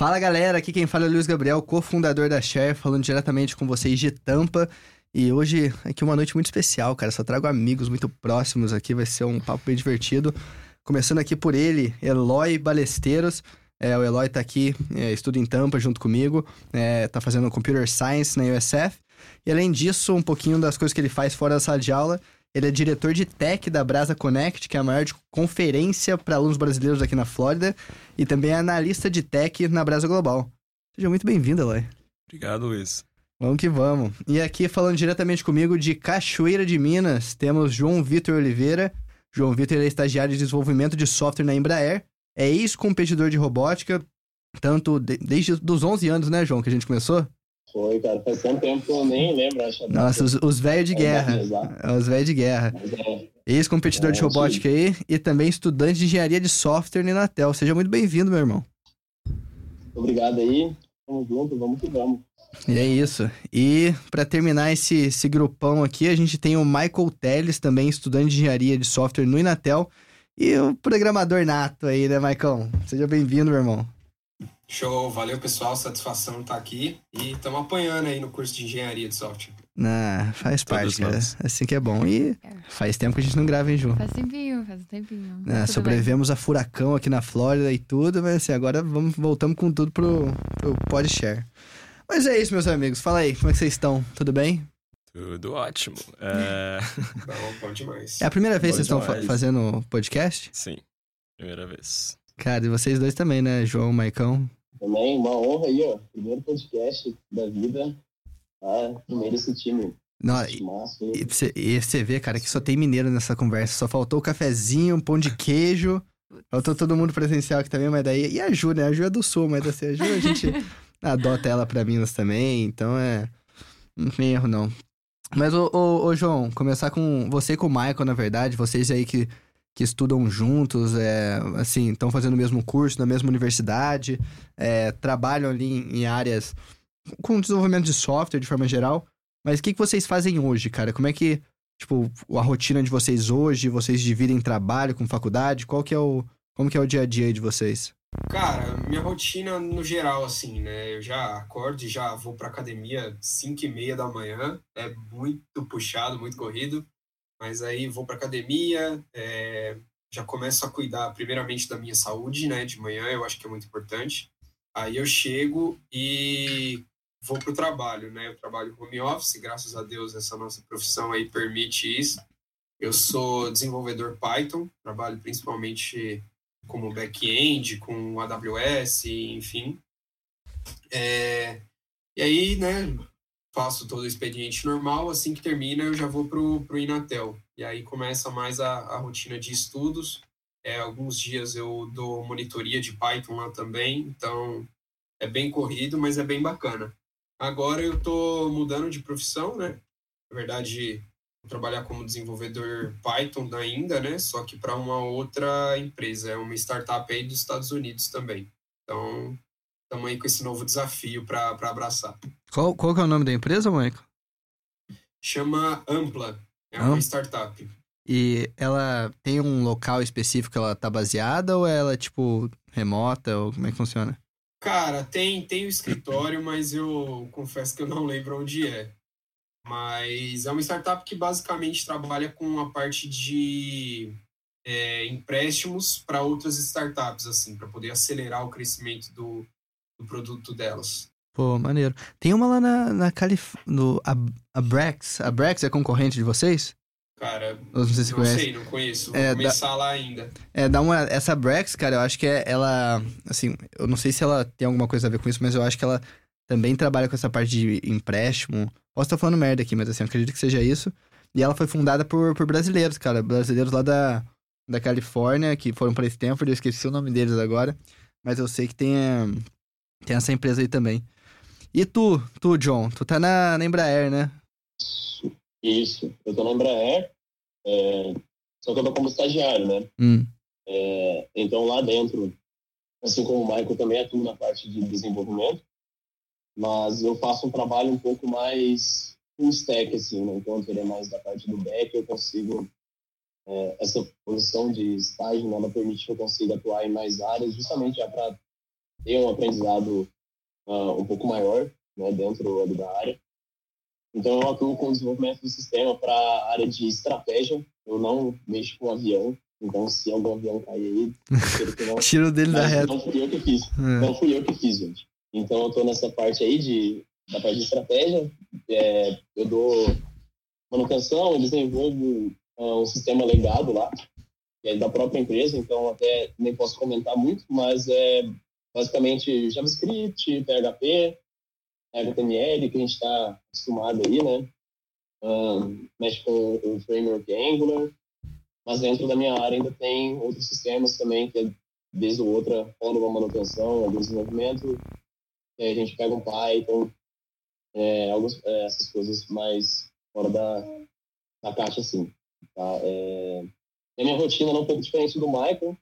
Fala galera, aqui quem fala é o Luiz Gabriel, cofundador da Share, falando diretamente com vocês de Tampa. E hoje aqui uma noite muito especial, cara. Só trago amigos muito próximos aqui, vai ser um papo bem divertido. Começando aqui por ele, Eloy Balesteiros. É, o Eloy tá aqui, é, estuda em Tampa junto comigo, é, tá fazendo Computer Science na USF. E além disso, um pouquinho das coisas que ele faz fora da sala de aula. Ele é diretor de tech da Brasa Connect, que é a maior conferência para alunos brasileiros aqui na Flórida, e também é analista de tech na Brasa Global. Seja muito bem-vindo, Eloy. Obrigado, Luiz. Vamos que vamos. E aqui, falando diretamente comigo de Cachoeira de Minas, temos João Vitor Oliveira. João Vitor é estagiário de desenvolvimento de software na Embraer, é ex-competidor de robótica, tanto de, desde os 11 anos, né, João, que a gente começou? Foi, cara, faz tanto tempo que eu nem lembro. Acho Nossa, os, os velhos de guerra. É, os velhos de guerra. É, Ex-competidor é, de robótica aí e também estudante de engenharia de software na Inatel. Seja muito bem-vindo, meu irmão. Obrigado aí. Tamo junto, vamos que vamos. E é isso. E para terminar esse, esse grupão aqui, a gente tem o Michael Teles, também estudante de engenharia de software no Inatel. E o programador nato aí, né, Maicon? Seja bem-vindo, meu irmão. Show, valeu pessoal, satisfação estar aqui e estamos apanhando aí no curso de engenharia de software. Ah, faz parte, cara. Assim que é bom. E faz tempo que a gente não grava, hein, Ju? Faz tempinho, faz um tempinho. Ah, sobrevivemos bem. a furacão aqui na Flórida e tudo, mas assim, agora vamos, voltamos com tudo pro, pro PodShare. Mas é isso, meus amigos. Fala aí, como é que vocês estão? Tudo bem? Tudo ótimo. É... bom, bom demais. É a primeira vez que vocês estão fa fazendo podcast? Sim, primeira vez. Cara, e vocês dois também, né? João, Maicão? Também, uma honra aí, ó. Primeiro podcast da vida. Ah, primeiro esse time. Não, e, e, você, e você vê, cara, que só tem mineiro nessa conversa. Só faltou o cafezinho, um pão de queijo. Faltou todo mundo presencial aqui também, mas daí. E a Ju, né? A Ju é do sul, mas assim, a Ju a gente adota ela pra Minas também, então é. Não tem erro, não. Mas, ô, ô, ô, João, começar com você e com o Michael, na verdade, vocês aí que que estudam juntos, é, assim, estão fazendo o mesmo curso na mesma universidade, é, trabalham ali em, em, áreas com desenvolvimento de software de forma geral. Mas o que, que vocês fazem hoje, cara? Como é que, tipo, a rotina de vocês hoje? Vocês dividem trabalho com faculdade? Qual que é o, como que é o dia a dia de vocês? Cara, minha rotina no geral, assim, né? Eu já acordo e já vou pra academia 5 e meia da manhã. É muito puxado, muito corrido mas aí vou para academia, é, já começo a cuidar primeiramente da minha saúde, né, de manhã, eu acho que é muito importante. Aí eu chego e vou para o trabalho, né, eu trabalho home office, graças a Deus essa nossa profissão aí permite isso. Eu sou desenvolvedor Python, trabalho principalmente como back-end, com AWS, enfim. É, e aí, né, faço todo o expediente normal, assim que termina eu já vou pro, pro Inatel. E aí começa mais a, a rotina de estudos. É, alguns dias eu dou monitoria de Python lá também, então é bem corrido, mas é bem bacana. Agora eu estou mudando de profissão, né? Na verdade, vou trabalhar como desenvolvedor Python ainda, né? Só que para uma outra empresa, é uma startup aí dos Estados Unidos também. Então, estamos aí com esse novo desafio para abraçar. Qual, qual que é o nome da empresa, Michael? Chama Ampla. É uma startup. E ela tem um local específico que ela tá baseada ou ela é tipo remota ou como é que funciona? Cara, tem tem o escritório, mas eu confesso que eu não lembro onde é. Mas é uma startup que basicamente trabalha com a parte de é, empréstimos para outras startups, assim, para poder acelerar o crescimento do, do produto delas. Pô, maneiro. Tem uma lá na, na Califórnia. No, a, Brex. A Brex é concorrente de vocês? Cara, não sei se não conhece. sei, não conheço. Vou é, começar lá ainda. É, dá uma. Essa Brex, cara, eu acho que é, ela. Assim, eu não sei se ela tem alguma coisa a ver com isso, mas eu acho que ela também trabalha com essa parte de empréstimo. Posso estar falando merda aqui, mas assim, eu acredito que seja isso. E ela foi fundada por, por brasileiros, cara. Brasileiros lá da, da Califórnia, que foram para esse tempo, eu esqueci o nome deles agora. Mas eu sei que tem, tem essa empresa aí também. E tu, tu, John, tu tá na, na Embraer, né? Isso, eu tô na Embraer, é, só que eu tô como estagiário, né? Hum. É, então lá dentro, assim como o Michael também atuo na parte de desenvolvimento, mas eu faço um trabalho um pouco mais full stack, assim, né? enquanto ele é mais da parte do back, eu consigo é, essa posição de estágio, né, ela permite que eu consiga atuar em mais áreas, justamente já para ter um aprendizado uh, um pouco maior né, dentro ali da área. Então, eu atuo com o desenvolvimento do sistema para a área de estratégia. Eu não mexo com avião. Então, se algum avião cair aí, não. Tiro dele da reta. Não fui eu que fiz. É. Não fui eu que fiz, gente. Então, eu estou nessa parte aí de, da parte de estratégia. É, eu dou manutenção, eu desenvolvo ah, um sistema legado lá, que é da própria empresa, então até nem posso comentar muito, mas é basicamente JavaScript, PHP, HTML, que a gente está acostumado aí, né? Ahn, mexe com o framework Angular, mas dentro da minha área ainda tem outros sistemas também, que é ou outra rola uma manutenção, algum desenvolvimento, a gente pega um Python, é, alguns, é, essas coisas mais fora da, da caixa, assim. Tá? É, a minha rotina é um pouco diferente do Michael.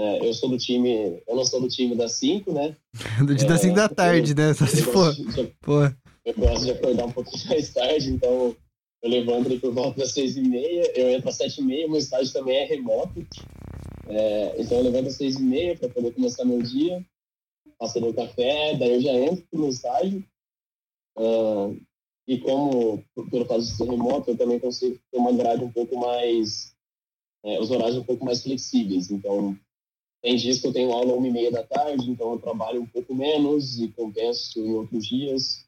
É, eu sou do time, eu não sou do time das 5, né? Do dia das 5 da tarde, né? Só se Eu for. Pô, eu gosto de acordar um pouquinho mais tarde, então eu levanto ali por volta das 6 e meia, eu entro às 7 e meia, meu estágio também é remoto. É, então eu levanto às 6 e meia para poder começar meu dia, faço o café, daí eu já entro no estágio. Ah, e como, por- pelo fato de ser remoto, eu também consigo ter uma grade um pouco mais, é, os horários um pouco mais flexíveis. Então, tem dias que eu tenho aula uma e meia da tarde, então eu trabalho um pouco menos e compenso em outros dias.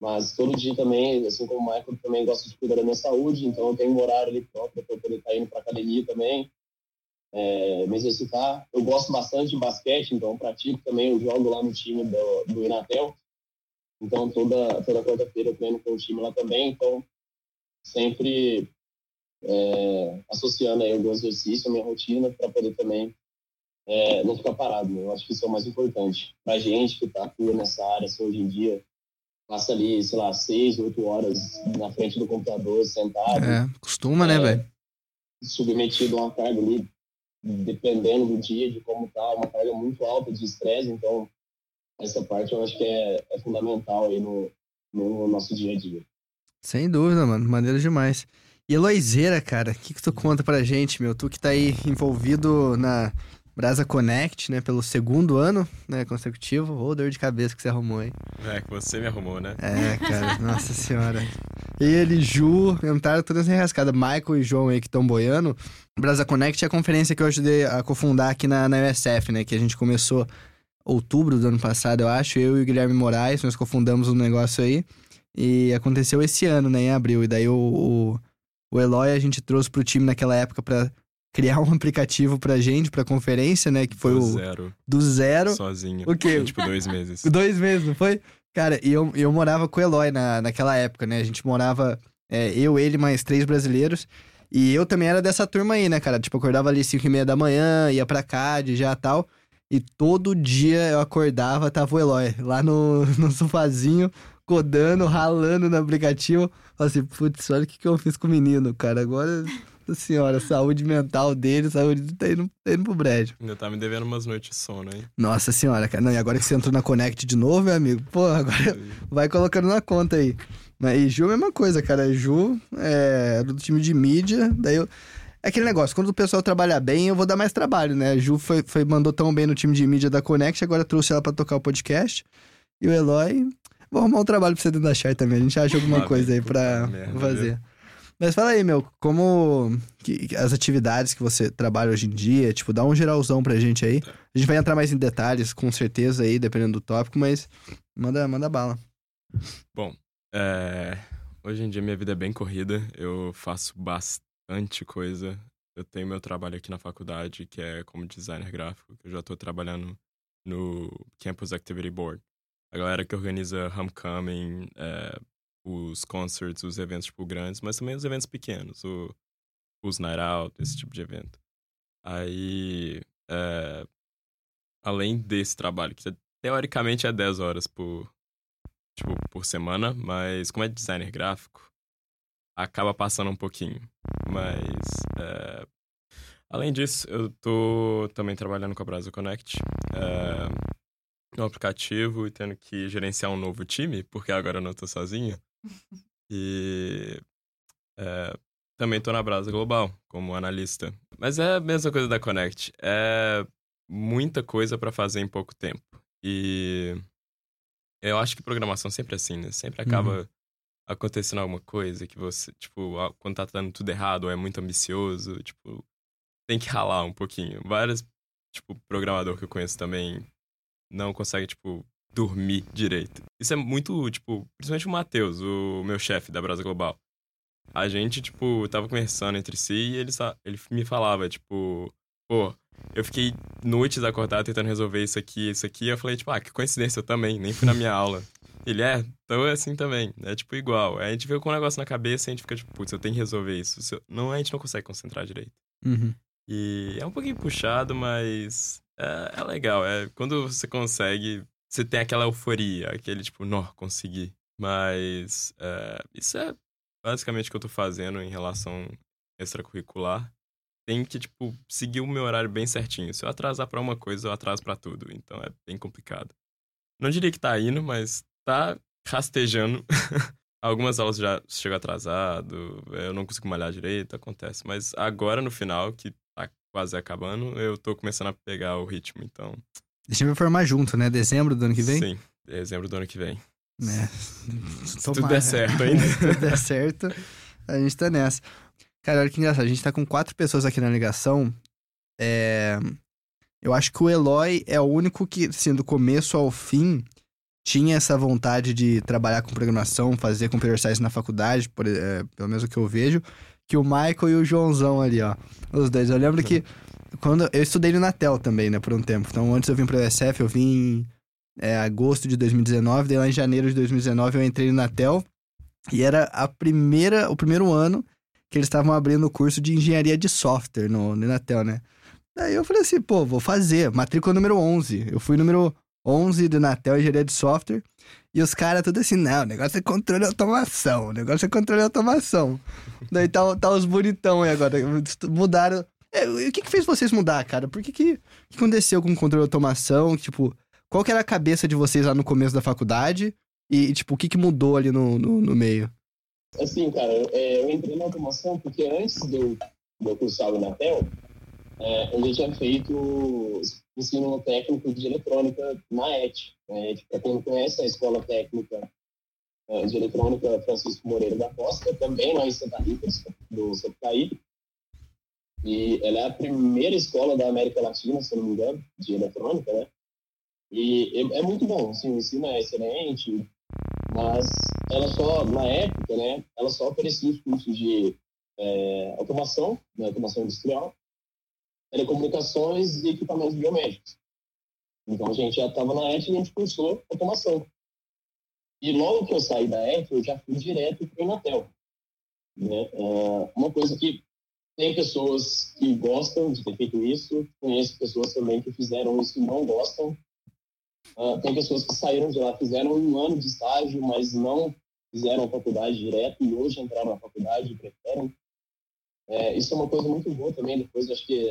Mas todo dia também, assim como o Michael, também gosto de cuidar da minha saúde, então eu tenho um horário ali próprio para poder estar indo para academia também, é, me exercitar. Eu gosto bastante de basquete, então pratico também, eu jogo lá no time do, do Inatel. Então toda, toda quarta-feira eu treino com o time lá também, então sempre é, associando aí algum exercício à minha rotina para poder também é, não ficar parado. Né? Eu acho que isso é o mais importante. Para gente que está atua nessa área assim, hoje em dia, passa ali, sei lá, seis, oito horas na frente do computador, sentado, é, costuma, né, É. velho? submetido a uma carga ali, dependendo do dia, de como tá, uma carga muito alta de estresse. Então, essa parte eu acho que é, é fundamental aí no, no nosso dia a dia. Sem dúvida, mano. Maneiro demais. E Eloiseira, cara, o que, que tu conta pra gente, meu? Tu que tá aí envolvido na Brasa Connect, né, pelo segundo ano, né, consecutivo. Ô, dor de cabeça que você arrumou, hein? É, que você me arrumou, né? É, cara, nossa senhora. Ele, Ju, entraram todas enrascadas. Michael e João aí que estão boiando. Brasa Connect é a conferência que eu ajudei a cofundar aqui na, na USF, né? Que a gente começou outubro do ano passado, eu acho. Eu e o Guilherme Moraes, nós cofundamos um negócio aí. E aconteceu esse ano, né? Em abril. E daí o, o, o Eloy a gente trouxe pro time naquela época pra criar um aplicativo pra gente, pra conferência, né? Que foi Do o zero, do zero. sozinho. O quê? Tipo, dois meses. Dois meses, não foi? Cara, e eu, eu morava com o Eloy na, naquela época, né? A gente morava, é, eu, ele, mais três brasileiros. E eu também era dessa turma aí, né, cara? Tipo, acordava ali cinco e meia da manhã, ia pra CAD já tal. E todo dia eu acordava, tava o Eloy lá no, no sofazinho, codando, ralando no aplicativo. Falei assim, putz, olha o que, que eu fiz com o menino, cara. Agora, senhora, saúde mental dele, saúde tá indo, tá indo pro brejo. Ainda tá me devendo umas noites de sono, hein? Nossa senhora, cara. Não, e agora que você entrou na Connect de novo, meu amigo, pô, agora vai colocando na conta aí. Mas, E Ju é a mesma coisa, cara. Ju é do time de mídia, daí eu... É aquele negócio, quando o pessoal trabalhar bem, eu vou dar mais trabalho, né? A Ju foi, foi, mandou tão bem no time de mídia da Connect, agora trouxe ela pra tocar o podcast. E o Eloy... Vou arrumar um trabalho pra você dentro da Char também. A gente acha alguma coisa aí pra fazer. Mas fala aí, meu, como que- as atividades que você trabalha hoje em dia, tipo, dá um geralzão pra gente aí. A gente vai entrar mais em detalhes, com certeza aí, dependendo do tópico, mas manda, manda bala. É, hoje em dia minha vida é bem corrida, eu faço bastante coisa. Eu tenho meu trabalho aqui na faculdade, que é como designer gráfico, que eu já tô trabalhando no Campus Activity Board. A galera que organiza homecoming, é, os concerts, os eventos tipo grandes, mas também os eventos pequenos, o, os night out, esse tipo de evento. Aí, é, além desse trabalho, que teoricamente é 10 horas por, tipo, por semana, mas como é designer gráfico, acaba passando um pouquinho. Mas, é, além disso, eu tô também trabalhando com a Brasa Connect, é, no aplicativo e tendo que gerenciar um novo time, porque agora eu não tô sozinho. E é, também tô na Brasa Global como analista. Mas é a mesma coisa da Connect. É muita coisa para fazer em pouco tempo. E eu acho que programação sempre é assim, né? Sempre acaba uhum. acontecendo alguma coisa que você, tipo, quando tá dando tudo errado ou é muito ambicioso, tipo, tem que ralar um pouquinho. Vários, tipo, programador que eu conheço também não consegue, tipo, dormir direito. Isso é muito, tipo, principalmente o Matheus, o meu chefe da Brasa Global. A gente, tipo, tava conversando entre si e ele, ele me falava, tipo, pô, eu fiquei noites acordado tentando resolver isso aqui, isso aqui. E eu falei, tipo, ah, que coincidência, eu também, nem fui na minha aula. Ele é, então é assim também. É tipo igual. Aí a gente veio com um negócio na cabeça e a gente fica tipo, putz, eu tenho que resolver isso. Não, a gente não consegue concentrar direito. Uhum. E é um pouquinho puxado, mas é, é, legal. É quando você consegue, você tem aquela euforia, aquele tipo, nó, consegui. Mas é, isso é basicamente o que eu tô fazendo em relação extracurricular tem que, tipo, seguir o meu horário bem certinho. Se eu atrasar para uma coisa, eu atraso para tudo. Então é bem complicado. Não diria que tá indo, mas tá rastejando. Algumas aulas já chegam atrasado, eu não consigo malhar direito, acontece. Mas agora, no final, que tá quase acabando, eu tô começando a pegar o ritmo, então... Deixa eu me formar junto, né? Dezembro do ano que vem? Sim, dezembro do ano que vem. É. Se tudo der certo ainda. Se tudo der certo, a gente tá nessa. Cara, olha que engraçado. A gente tá com quatro pessoas aqui na ligação. É... Eu acho que o Eloy é o único que, assim, do começo ao fim, tinha essa vontade de trabalhar com programação, fazer computer science na faculdade, por, é, pelo menos o que eu vejo. Que o Michael e o Joãozão ali, ó. Os dois. Eu lembro que quando eu estudei no Natel também, né, por um tempo. Então, antes eu vim pro USF, eu vim em é, agosto de 2019, daí lá em janeiro de 2019 eu entrei no Natel. E era a primeira, o primeiro ano que eles estavam abrindo o curso de engenharia de software no, no Inatel, né? Daí eu falei assim, pô, vou fazer. Matrícula número 11. Eu fui número 11 do Natel Engenharia de Software. E os caras tudo assim, não, o negócio é controle automação. O negócio é controle automação. Daí tá, tá os bonitão aí agora. Mudaram. É, o que que fez vocês mudar, cara? Por que que, que aconteceu com o controle e automação? Tipo, qual que era a cabeça de vocês lá no começo da faculdade? E, tipo, o que que mudou ali no, no, no meio? Assim, cara, é, eu entrei na automação porque antes do, do cursar na TEL, é, eu já tinha feito ensino técnico de eletrônica na ET. Né? Para quem não conhece, a Escola Técnica é, de Eletrônica Francisco Moreira da Costa, também lá em Santa Rita, do Sapucaí. E ela é a primeira escola da América Latina, se não me engano, de eletrônica, né? E é, é muito bom, assim, o ensino é excelente, mas ela só, na época, né, ela só oferecia os cursos de é, automação, né, automação industrial, telecomunicações e equipamentos biomédicos. Então a gente já estava na ET e a gente cursou automação. E logo que eu saí da ET, eu já fui direto para o Inatel. Né? É, uma coisa que tem pessoas que gostam de ter feito isso, conheço pessoas também que fizeram isso e não gostam, Uh, tem pessoas que saíram de lá, fizeram um ano de estágio, mas não fizeram a faculdade direto e hoje entraram na faculdade e preferem. É, isso é uma coisa muito boa também. Depois, acho que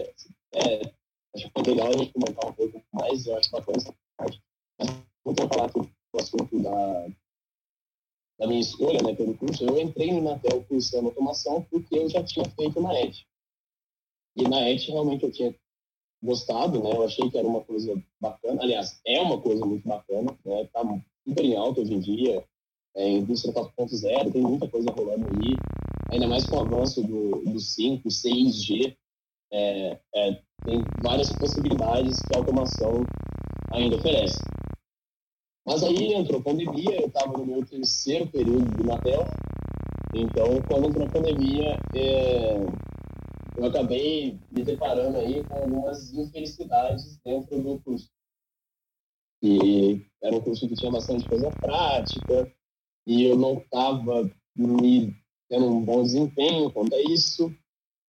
é, acho que é legal a gente comentar um pouco mais. Eu acho bacana essa parte. Vou falar aqui o assunto da, da minha escolha né, pelo curso. Eu entrei no Inatel cursando automação porque eu já tinha feito na ET. E na ET, realmente, eu tinha gostado, né? Eu achei que era uma coisa bacana. Aliás, é uma coisa muito bacana, né? Tá super em alta hoje em dia. É, indústria 4.0, tem muita coisa rolando aí. Ainda mais com o avanço do, do 5, 6G. É, é, tem várias possibilidades que a automação ainda oferece. Mas aí entrou a pandemia, eu estava no meu terceiro período de Natel. Então, quando entrou a pandemia, é, eu acabei me deparando aí com algumas infelicidades dentro do curso. E era um curso que tinha bastante coisa prática, e eu não estava me tendo um bom desempenho quanto a isso.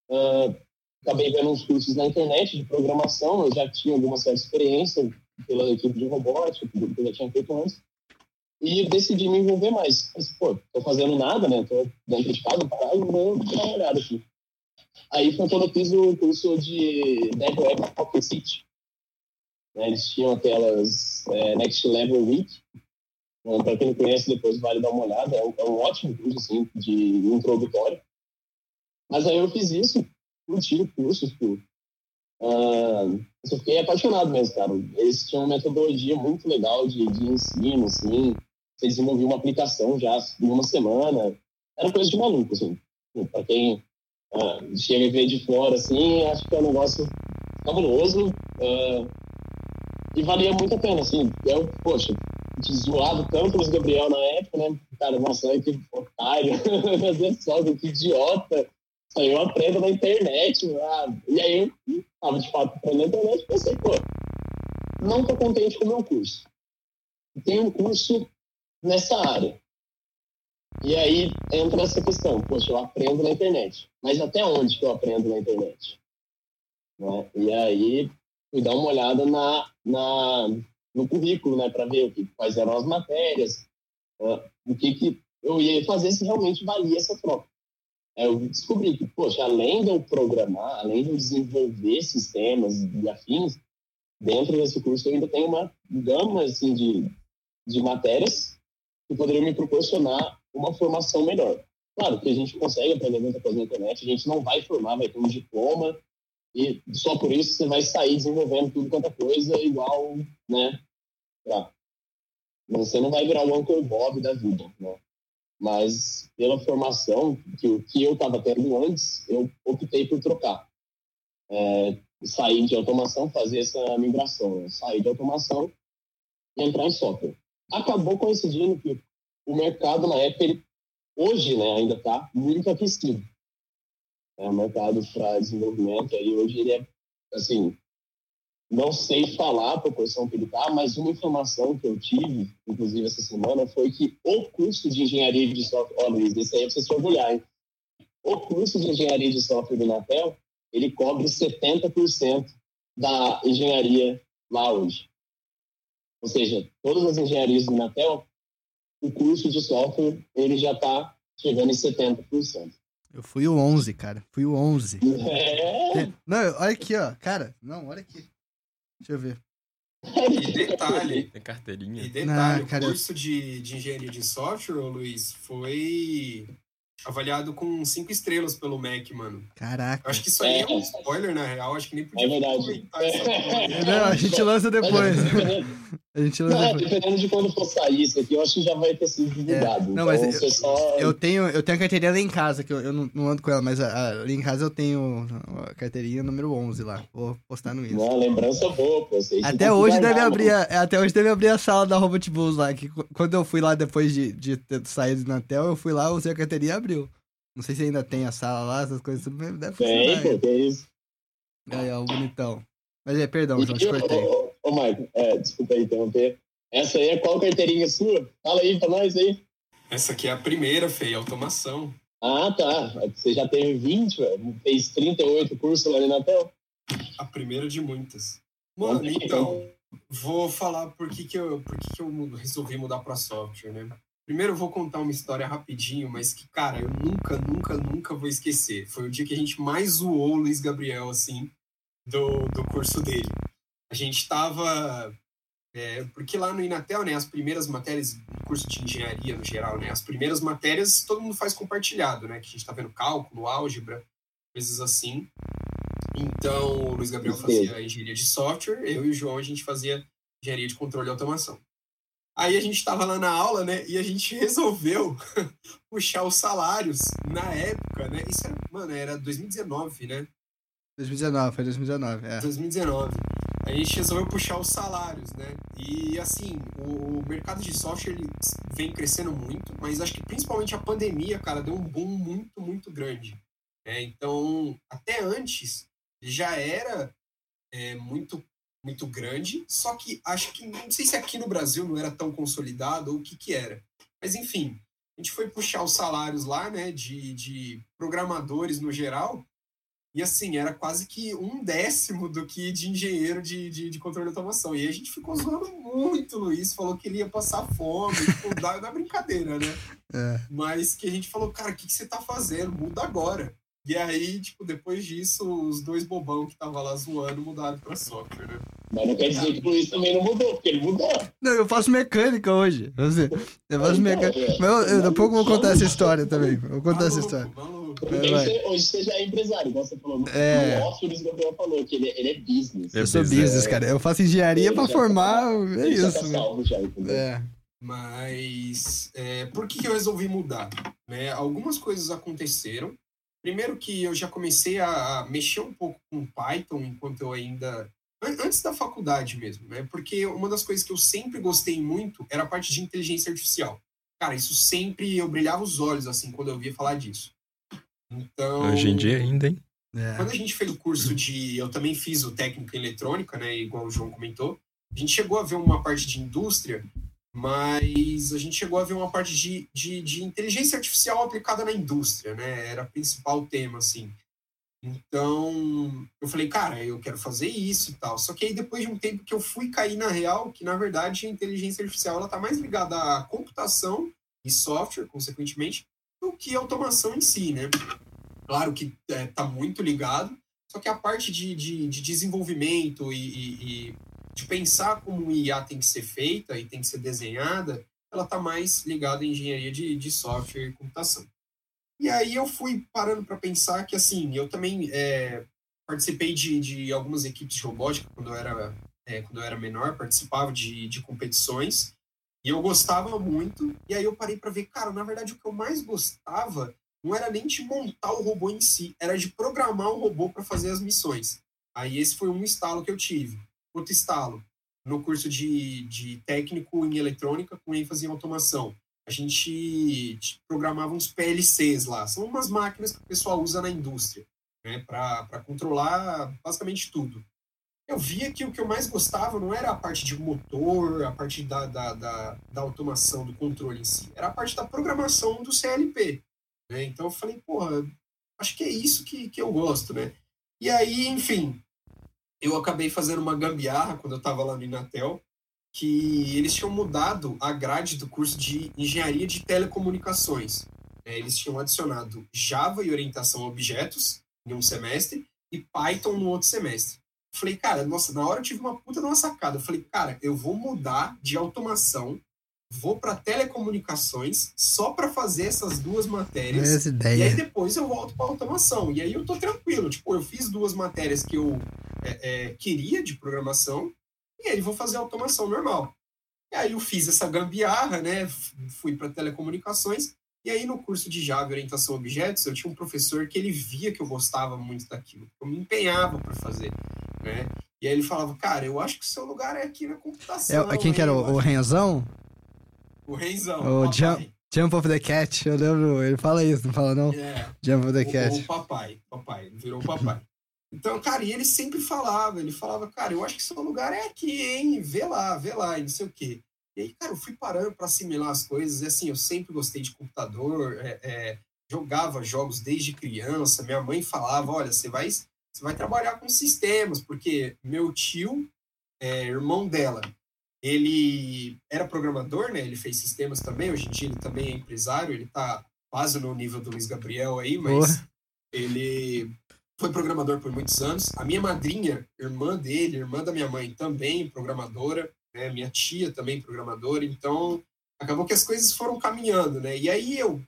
Uh, acabei vendo uns cursos na internet de programação, eu já tinha alguma certa experiência pela equipe de robótica, que eu já tinha feito antes. E decidi me envolver mais. Mas, pô, tô fazendo nada, né? Tô dentro de casa, parado, vou dar uma olhada aqui. Aí foi quando eu fiz o curso de Dev Web Pocket City. Né, eles tinham aquelas é, Next Level Week. Então, para quem não conhece, depois vale dar uma olhada. É um, é um ótimo curso, assim, de introdutório. Mas aí eu fiz isso, curti o curso, tipo, Uh, eu fiquei apaixonado mesmo, cara. Eles tinham uma metodologia muito legal de, de ensino, assim. Você desenvolvia uma aplicação já em uma semana. Era coisa de maluco, assim. Para quem uh, chega e vê de fora, assim, acho que é um negócio fabuloso. Uh, e valia muito a pena, assim. Eu, poxa, zoado tanto os Gabriel na época, né? Cara, nossa, que otário. Do céu, que idiota. Só eu aprendo na internet. E aí eu estava de fato na internet e pensei, pô, não estou contente com o meu curso. Tem um curso nessa área. E aí entra essa questão, poxa, eu aprendo na internet. Mas até onde que eu aprendo na internet? Né? E aí fui dar uma olhada na, na, no currículo, né, para ver o que, quais eram as matérias, uh, o que, que eu ia fazer se realmente valia essa troca eu descobri que, poxa, além de eu programar, além de eu desenvolver sistemas e afins, dentro desse curso eu ainda tenho uma gama assim, de, de matérias que poderiam me proporcionar uma formação melhor. Claro que a gente consegue aprender muita coisa na internet, a gente não vai formar, vai ter um diploma, e só por isso você vai sair desenvolvendo tudo quanto é coisa igual, né? Pra... Você não vai virar o Uncle Bob da vida, né? Mas pela formação que, o que eu estava tendo antes, eu optei por trocar. É, sair de automação, fazer essa migração. Né? Sair de automação e entrar em software. Acabou coincidindo que o mercado na época, ele, hoje né, ainda está muito aquecido. É, o mercado para desenvolvimento, aí hoje ele é, assim, não sei falar a proporção que ele está, mas uma informação que eu tive, inclusive essa semana, foi que o curso de engenharia de software, ó Luiz, esse aí é você se orgulhar, hein? O curso de engenharia de software do Natel, ele cobre 70% da engenharia lá hoje. Ou seja, todas as engenharias do Natel, o curso de software, ele já está chegando em 70%. Eu fui o 11, cara. Fui o 11. É. Não, olha aqui, ó. Cara, não, olha aqui. Deixa eu ver. E detalhe, Tem carteirinha. e detalhe, Ah, cara, o curso de, de engenharia de software, Luiz, foi avaliado com cinco estrelas pelo MEC, mano. Eu Caraca. acho que isso aí é um spoiler, na real. Acho que nem podia É verdade. comentar essa. Não, a gente lança depois. Dependendo, A gente lança não, depois. dependendo de quando for sair isso aqui, eu acho que já vai ter sido divulgado. Não, mas então, eu- você só... Eu tenho, eu tenho a carteirinha lá em casa, que eu, eu não, não ando com ela, mas a, a- ali em casa eu tenho a carteirinha número 11 lá. Vou postar no Insta. Uma lembrança boa, pô. Até tem hoje deve abrir, a, é, até hoje deve abrir a sala da Robot Bulls lá, que qu- quando eu fui lá depois de, de ter saído do Natel, eu fui lá, usei a carteirinha e abriu. Não sei se ainda tem a sala lá, essas coisas, deve Tem, funcionar. que é isso. Aí, ó, o bonitão. Mas é, perdão, João, te cortei. ô, ô, Marco, é, desculpa aí interromper. Essa aí é qual carteirinha sua? Fala aí pra nós aí. Essa aqui é a primeira, feia, automação. Ah, tá. Você já teve 20, velho. Fez 38 cursos lá no Natel? A primeira de muitas. Mano, então, vou falar por que, que, eu, por que, que eu resolvi mudar para software, né? Primeiro eu vou contar uma história rapidinho, mas que, cara, eu nunca, nunca, nunca vou esquecer. Foi o dia que a gente mais zoou o Luiz Gabriel, assim, do, do curso dele. A gente tava... é, porque lá no Inatel, né, as primeiras matérias, curso de engenharia no geral, né, as primeiras matérias todo mundo faz compartilhado, né, que a gente tá vendo cálculo, álgebra, coisas assim. Então, o Luiz Gabriel fazia engenharia de software, eu e o João a gente fazia engenharia de controle e automação. Aí a gente estava lá na aula, né? E a gente resolveu puxar os salários na época, né? Isso era, mano, era 2019, né? 2019, foi 2019, é. 2019. A gente resolveu puxar os salários, né? E assim, o, o mercado de software ele vem crescendo muito, mas acho que principalmente a pandemia, cara, deu um boom muito, muito grande. né? Então, até antes já era é, muito, muito grande, só que acho que não sei se aqui no Brasil não era tão consolidado ou o que que era. Mas enfim, a gente foi puxar os salários lá, né, de, de programadores no geral, e assim, era quase que um décimo do que de engenheiro de, de, de controle de automação. E a gente ficou zoando muito o Luiz, falou que ele ia passar fome, tipo, da, da brincadeira, né? É. Mas que a gente falou, cara, o que, que você tá fazendo? Muda agora. E aí, tipo, depois disso, os dois bobão que tava lá zoando mudaram pra software, né? Mas não quer dizer que o Luiz também não mudou, porque ele mudou. Não, eu faço mecânica hoje. Eu, faço Então, mecânica. é. Mas eu, eu, daqui a pouco eu vou contar essa história também. Eu vou contar essa Maluco, história. Porque vai. você- hoje você já é empresário, igual você falou. No, É. no o Luiz Gabriel falou que ele, ele é business. É Eu sou business. business, cara. Eu faço engenharia Ele pra formar. tá- É ele já isso. tá né? salvo já, entendeu? É. Mas é, por que, eu resolvi mudar? Né? Algumas coisas aconteceram. Primeiro que eu já comecei a, a mexer um pouco com Python enquanto eu ainda. an- Antes da faculdade mesmo, né? Porque uma das coisas que eu sempre gostei muito era a parte de inteligência artificial. Cara, isso sempre eu brilhava os olhos assim quando eu ouvia falar disso. Então. Hoje em dia ainda, hein? É. Quando a gente fez o curso de. Eu também fiz o técnico em eletrônica, né? Igual o João comentou. A gente chegou a ver uma parte de indústria, mas a gente chegou a ver uma parte de, de, de inteligência artificial aplicada na indústria, né? Era o principal tema, assim. Então, eu falei, cara, eu quero fazer isso e tal. Só que aí, depois de um tempo que eu fui cair na real, que na verdade a inteligência artificial ela tá mais ligada à computação e software, consequentemente, do que automação em si, né? Claro que é, tá muito ligado, só que a parte de, de, de desenvolvimento e, e- e de pensar como o IA tem que ser feita e tem que ser desenhada, ela tá mais ligada em engenharia de, de software e computação. E aí eu fui parando para pensar que, assim, eu também é, participei de, de algumas equipes de robótica quando eu era, é, quando eu era menor, participava de, de competições, e eu gostava muito, e aí eu parei para ver, cara, na verdade o que eu mais gostava não era nem de montar o robô em si, era de programar o robô para fazer as missões. Aí esse foi um estalo que eu tive. Outro estalo, no curso de, de técnico em eletrônica com ênfase em automação. A gente programava uns PLCs lá. São umas máquinas que o pessoal usa na indústria, né, para controlar basicamente tudo. Eu via que o que eu mais gostava não era a parte de motor, a parte da, da, da, da automação, do controle em si. Era a parte da programação do CLP. Né? Então eu falei, porra, acho que é isso que, que eu gosto, né? E aí, enfim, eu acabei fazendo uma gambiarra quando eu estava lá no Inatel, que eles tinham mudado a grade do curso de engenharia de telecomunicações. É, eles tinham adicionado Java e orientação a objetos em um semestre e Python no outro semestre. Falei, cara, nossa, na hora eu tive uma puta de uma sacada. Eu falei, cara, eu vou mudar de automação, vou para telecomunicações só para fazer essas duas matérias. Essa E aí ideia. depois eu volto para automação. E aí eu tô tranquilo. Tipo, eu fiz duas matérias que eu é, é, queria de programação e aí vou fazer automação normal. E aí eu fiz essa gambiarra, né? Fui para telecomunicações. E aí no curso de Java e orientação a objetos, eu tinha um professor que ele via que eu gostava muito daquilo. Eu me empenhava para fazer, né? E aí ele falava, cara, eu acho que o seu lugar é aqui na computação. É, quem que era? O, o Renzão? O Renzão. O papai. Jump- Jump of the Cat. Eu lembro. Ele fala isso, não fala não? É. Jump of the O, Cat. o papai, papai, ele virou o papai. Então, cara, e ele sempre falava, ele falava, cara, eu acho que seu lugar é aqui, hein? Vê lá, vê lá, e não sei o quê. E aí, cara, eu fui parando para assimilar as coisas, e assim, eu sempre gostei de computador, é, é, jogava jogos desde criança, minha mãe falava, olha, você vai, você vai trabalhar com sistemas, porque meu tio, é, irmão dela, ele era programador, né? Ele fez sistemas também, hoje em dia ele também é empresário, ele tá quase no nível do Luiz Gabriel aí, mas ele foi programador por muitos anos. A minha madrinha, irmã dele, irmã da minha mãe, também programadora, né? Minha tia também programadora, então acabou que as coisas foram caminhando, né? E aí eu,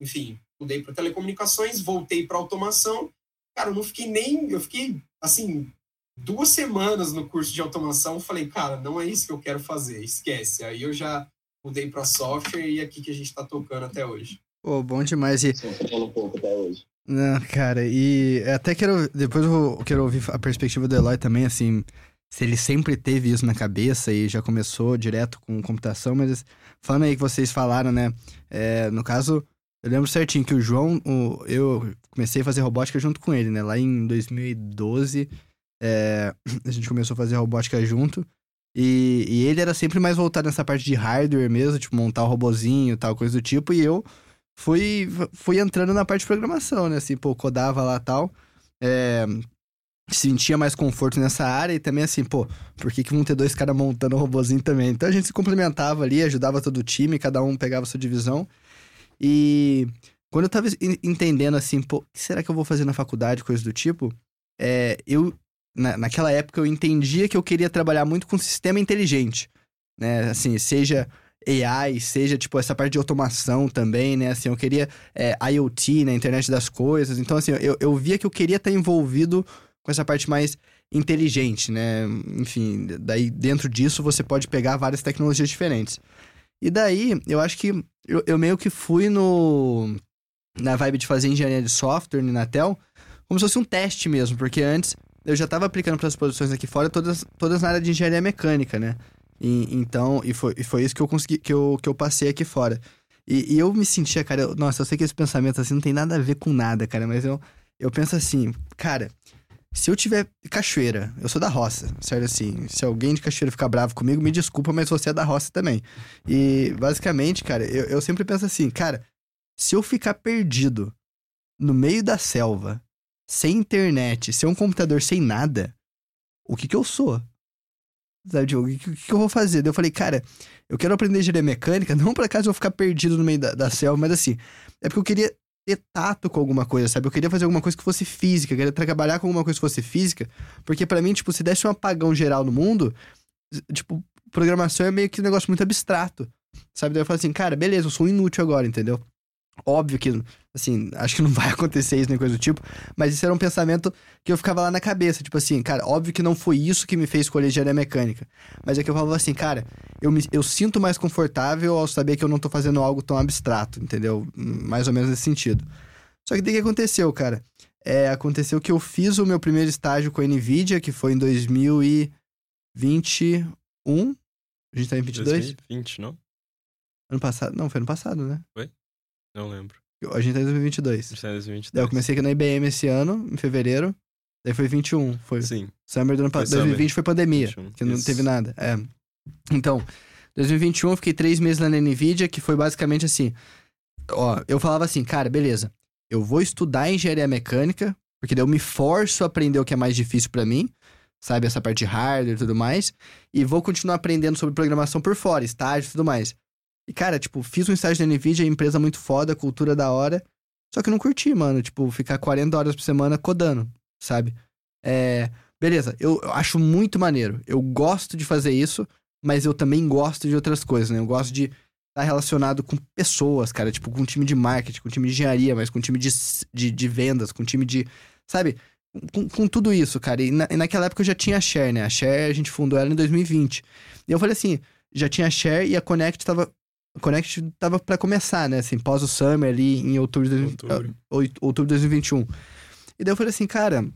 enfim, mudei para telecomunicações, voltei para automação. Cara, eu não fiquei nem, eu fiquei assim, duas semanas no curso de automação, falei, cara, não é isso que eu quero fazer, esquece. Aí eu já mudei para software e é aqui que a gente está tocando até hoje. Pô, bom demais. E, um pouco até hoje. não, cara, e até quero. Depois eu quero ouvir a perspectiva do Eloy também, assim. Se ele sempre teve isso na cabeça e já começou direto com computação, mas falando aí que vocês falaram, né? é, no caso, eu lembro certinho que o João, o- eu comecei a fazer robótica junto com ele, né? Lá em 2012, é, a gente começou a fazer robótica junto. E, e ele era sempre mais voltado nessa parte de hardware mesmo, tipo, montar o robozinho tal, coisa do tipo. E eu fui, fui entrando na parte de programação, né? Assim, pô, codava lá tal. É, sentia mais conforto nessa área e também assim, pô, por que, que vão ter dois caras montando o robozinho também? Então a gente se complementava ali, ajudava todo o time, cada um pegava sua divisão. E quando eu tava en- entendendo assim, pô, o que será que eu vou fazer na faculdade, coisa do tipo, é, eu na, naquela época eu entendia que eu queria trabalhar muito com sistema inteligente, né? Assim, seja AI, seja tipo essa parte de automação também, né? Assim, eu queria é, IoT, né? Internet das coisas. Então, assim, eu, eu via que eu queria estar envolvido com essa parte mais inteligente, né? Enfim, daí dentro disso você pode pegar várias tecnologias diferentes. E daí, eu acho que eu, eu meio que fui no na vibe de fazer engenharia de software na Inatel, como se fosse um teste mesmo, porque antes eu já estava aplicando para as posições aqui fora, todas, todas na área de engenharia mecânica, né? E, então, e foi, e foi isso que eu consegui, que eu, que eu passei aqui fora. E, e eu me sentia, cara, eu, nossa, eu sei que esse pensamento assim não tem nada a ver com nada, cara, mas eu, eu penso assim, cara, se eu tiver cachoeira, eu sou da roça, sério assim. Se alguém de cachoeira ficar bravo comigo, me desculpa, mas você é da roça também. E basicamente, cara, eu, eu sempre penso assim, cara, se eu ficar perdido no meio da selva, sem internet, sem um computador, sem nada, o que que eu sou? Sabe, tipo, o que, que, eu vou fazer? Daí eu falei, cara, eu quero aprender engenharia mecânica, não por acaso eu vou ficar perdido no meio da, da selva, mas assim, é porque eu queria ter tato com alguma coisa, sabe? Eu queria fazer alguma coisa que fosse física, queria trabalhar com alguma coisa que fosse física, porque para mim, tipo, se desse um apagão geral no mundo, tipo, programação é meio que um negócio muito abstrato, sabe? Daí eu falei assim, cara, beleza, eu sou inútil agora, entendeu? Óbvio que, assim, acho que não vai acontecer isso nem coisa do tipo, mas isso era um pensamento que eu ficava lá na cabeça, tipo assim, cara, óbvio que não foi isso que me fez escolher engenharia mecânica, mas é que eu falava assim, cara, eu, me, eu sinto mais confortável ao saber que eu não tô fazendo algo tão abstrato, entendeu? Mais ou menos nesse sentido. Só que daí que aconteceu, cara? É, aconteceu que eu fiz o meu primeiro estágio com a NVIDIA, que foi em 2021. A gente tá em 22? 2020, não? Ano passado? Não, foi ano passado, né? Foi? Não lembro. A gente tá em 2022. A gente tá em 2022. Daí eu comecei aqui na IBM esse ano, em fevereiro. Daí foi 21. Foi Sim. Summer do ano passado. 2020 foi pandemia, 21. que não Isso. teve nada. É. Então, 2021 eu fiquei três meses lá na NVIDIA, que foi basicamente assim. Ó, eu falava assim, cara, beleza. Eu vou estudar engenharia mecânica, porque daí eu me forço a aprender o que é mais difícil para mim, sabe? Essa parte de hardware e tudo mais. E vou continuar aprendendo sobre programação por fora, estágio e tudo mais. E, cara, tipo, fiz um estágio da NVIDIA, empresa muito foda, cultura da hora. Só que eu não curti, mano. Tipo, ficar 40 horas por semana codando, sabe? É. Beleza, eu, eu acho muito maneiro. Eu gosto de fazer isso, mas eu também gosto de outras coisas, né? Eu gosto de estar relacionado com pessoas, cara. Tipo, com um time de marketing, com um time de engenharia, mas com um time de, de, de vendas, com um time de. Sabe? Com, com tudo isso, cara. E, na, e naquela época eu já tinha a Share, né? A Share a gente fundou ela em 2020. E eu falei assim: já tinha a Share e a Connect tava Connect tava para começar, né? Assim, pós o Summer ali em outubro de, Outubro. outubro de 2021. E daí eu falei assim, cara,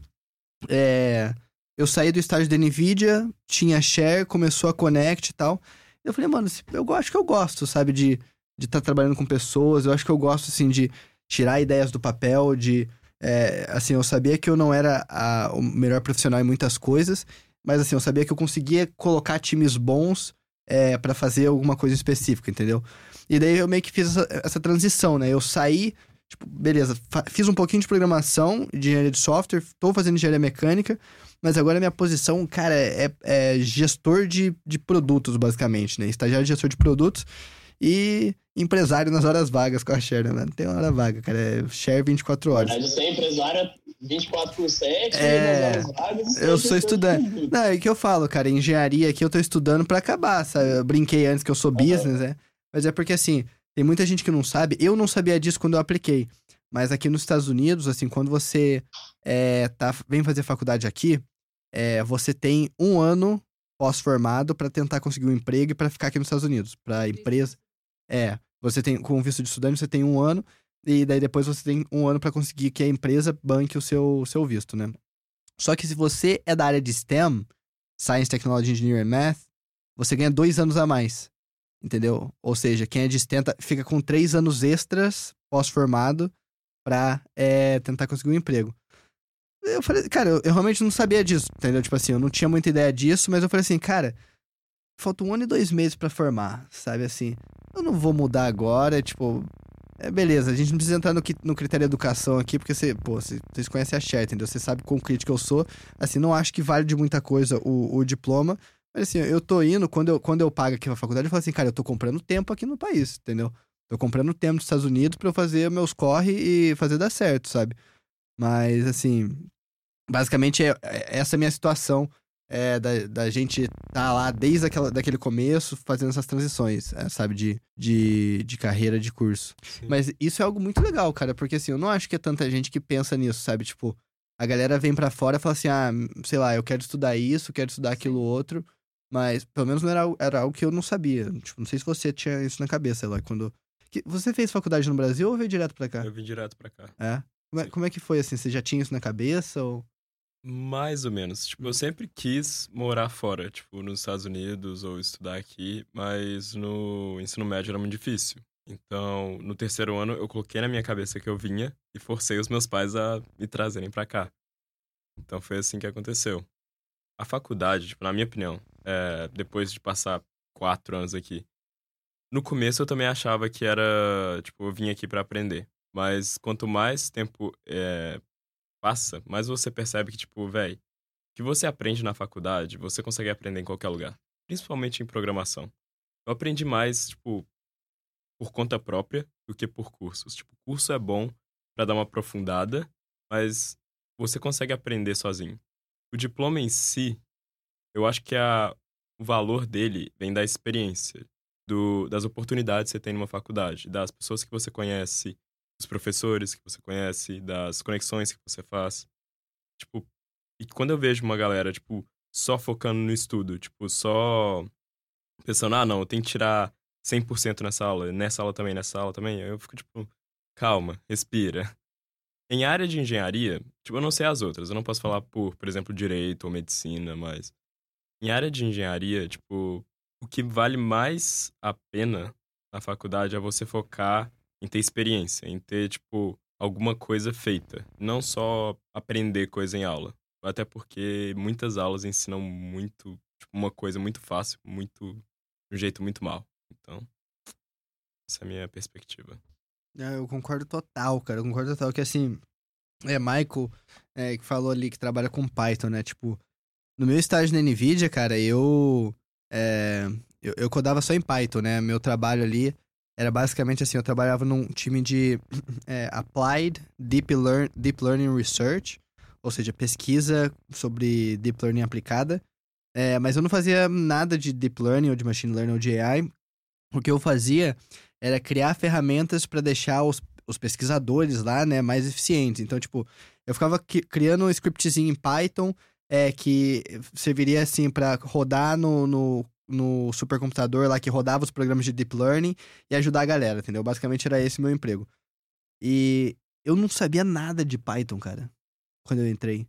é, eu saí do estágio da NVIDIA, tinha Share, começou a Connect e tal. E eu falei, mano, eu acho que eu gosto, sabe, de estar de tá trabalhando com pessoas. Eu acho que eu gosto, assim, de tirar ideias do papel, de... É, assim, eu sabia que eu não era a, o melhor profissional em muitas coisas, mas assim, eu sabia que eu conseguia colocar times bons é, para fazer alguma coisa específica, entendeu? E daí eu meio que fiz essa, essa transição, né? Eu saí, tipo, beleza, fiz um pouquinho de programação, de engenharia de software, tô fazendo engenharia mecânica, mas agora minha posição, cara, é, é gestor de, de produtos, basicamente, né? Estagiário de gestor de produtos e empresário nas horas vagas com a Share, né? Não tem hora vaga, cara. É Share 24 horas. Verdade, você é empresário 24 por 7, É, nas horas vagas, Eu é sou estudante. tudo. Não, é que eu falo, cara, engenharia aqui eu tô estudando pra acabar, sabe? Eu brinquei antes que eu sou business, né? Mas é porque, assim, tem muita gente que não sabe. Eu não sabia disso quando eu apliquei. Mas aqui nos Estados Unidos, assim, quando você é, tá, vem fazer faculdade aqui, é, você tem um ano pós-formado pra tentar conseguir um emprego e pra ficar aqui nos Estados Unidos. Pra empresa. É, você tem, com visto de estudante, você tem um ano. E daí depois você tem um ano pra conseguir que a empresa banque o seu, seu visto, né? Só que se você é da área de STEM, Science, Technology, Engineering and Math, você ganha dois anos a mais. Entendeu? Ou seja, quem é de STEM tá- fica com três anos extras pós-formado pra é, tentar conseguir um emprego. Eu falei, cara, eu, eu realmente não sabia disso, entendeu? Tipo assim, eu não tinha muita ideia disso, mas eu falei assim, cara, falta um ano e dois meses pra formar, sabe assim? Eu não vou mudar agora, tipo, é, beleza, a gente não precisa entrar no, no critério educação aqui, porque você, pô, você- vocês conhecem a Cher, entendeu? Você sabe quão crítico eu sou. Assim, não acho que vale de muita coisa o, o diploma. Mas assim, eu tô indo, quando eu, quando eu pago aqui na faculdade, eu falo assim, cara, eu tô comprando tempo aqui no país, entendeu? Tô comprando tempo nos Estados Unidos pra eu fazer meus corre e fazer dar certo, sabe? Mas, assim, basicamente, é, é essa minha situação é, da, da gente tá lá desde aquela, daquele começo fazendo essas transições, é, sabe, de, de, de carreira, de curso. Sim. Mas isso é algo muito legal, cara, porque assim, eu não acho que é tanta gente que pensa nisso, sabe? Tipo, a galera vem pra fora e fala assim, ah, sei lá, eu quero estudar isso, quero estudar aquilo outro, mas pelo menos não era, era algo que eu não sabia. Tipo, não sei se você tinha isso na cabeça lá, quando... Que- Você fez faculdade no Brasil ou veio direto pra cá? Eu vim direto pra cá. É? Como, é? como é que foi, assim? Você já tinha isso na cabeça ou... Mais ou menos. Tipo, eu sempre quis morar fora, tipo, nos Estados Unidos ou estudar aqui, mas no ensino médio era muito difícil. Então, no terceiro ano, eu coloquei na minha cabeça que eu vinha e forcei os meus pais a me trazerem pra cá. Então, foi assim que aconteceu. A faculdade, tipo, na minha opinião, é, depois de passar quatro anos aqui, no começo eu também achava que era, tipo, eu vim aqui pra aprender. Mas quanto mais tempo é, passa, mais você percebe que, tipo, velho, que você aprende na faculdade, você consegue aprender em qualquer lugar. Principalmente em programação. Eu aprendi mais, tipo, por conta própria do que por cursos. Tipo, curso é bom pra dar uma aprofundada, mas você consegue aprender sozinho. O diploma em si, eu acho que a, o valor dele vem da experiência, do, das oportunidades que você tem numa faculdade, das pessoas que você conhece, dos professores que você conhece, das conexões que você faz. Tipo, e quando eu vejo uma galera, tipo, só focando no estudo, tipo, só pensando, ah, não, eu tenho que tirar 100% nessa aula, nessa aula também, nessa aula também, eu fico tipo, calma, respira. Em área de engenharia, tipo, eu não sei as outras, eu não posso falar por, por exemplo, direito ou medicina, mas em área de engenharia, tipo, o que vale mais a pena na faculdade é você focar em ter experiência, em ter, tipo, alguma coisa feita. Não só aprender coisa em aula. Até porque muitas aulas ensinam muito, tipo, uma coisa muito fácil, muito, de um jeito muito mal. Então, essa é a minha perspectiva. É, eu concordo total, cara. Eu concordo total que assim. É, Michael, é, que falou ali que trabalha com Python, né? Tipo, no meu estágio na Nvidia, cara, eu. É, eu, eu codava só em Python, né? Meu trabalho ali era basicamente assim: eu trabalhava num time de é, Applied Deep, Learn, Deep Learning Research, ou seja, pesquisa sobre Deep Learning aplicada. É, mas eu não fazia nada de Deep Learning ou de Machine Learning ou de AI. O que eu fazia era criar ferramentas para deixar os, os pesquisadores lá, né, mais eficientes. Então, tipo, eu ficava criando um scriptzinho em Python é, que serviria, assim, para rodar no, no, no supercomputador lá que rodava os programas de Deep Learning e ajudar a galera, entendeu? Basicamente era esse meu emprego. E eu não sabia nada de Python, cara, quando eu entrei.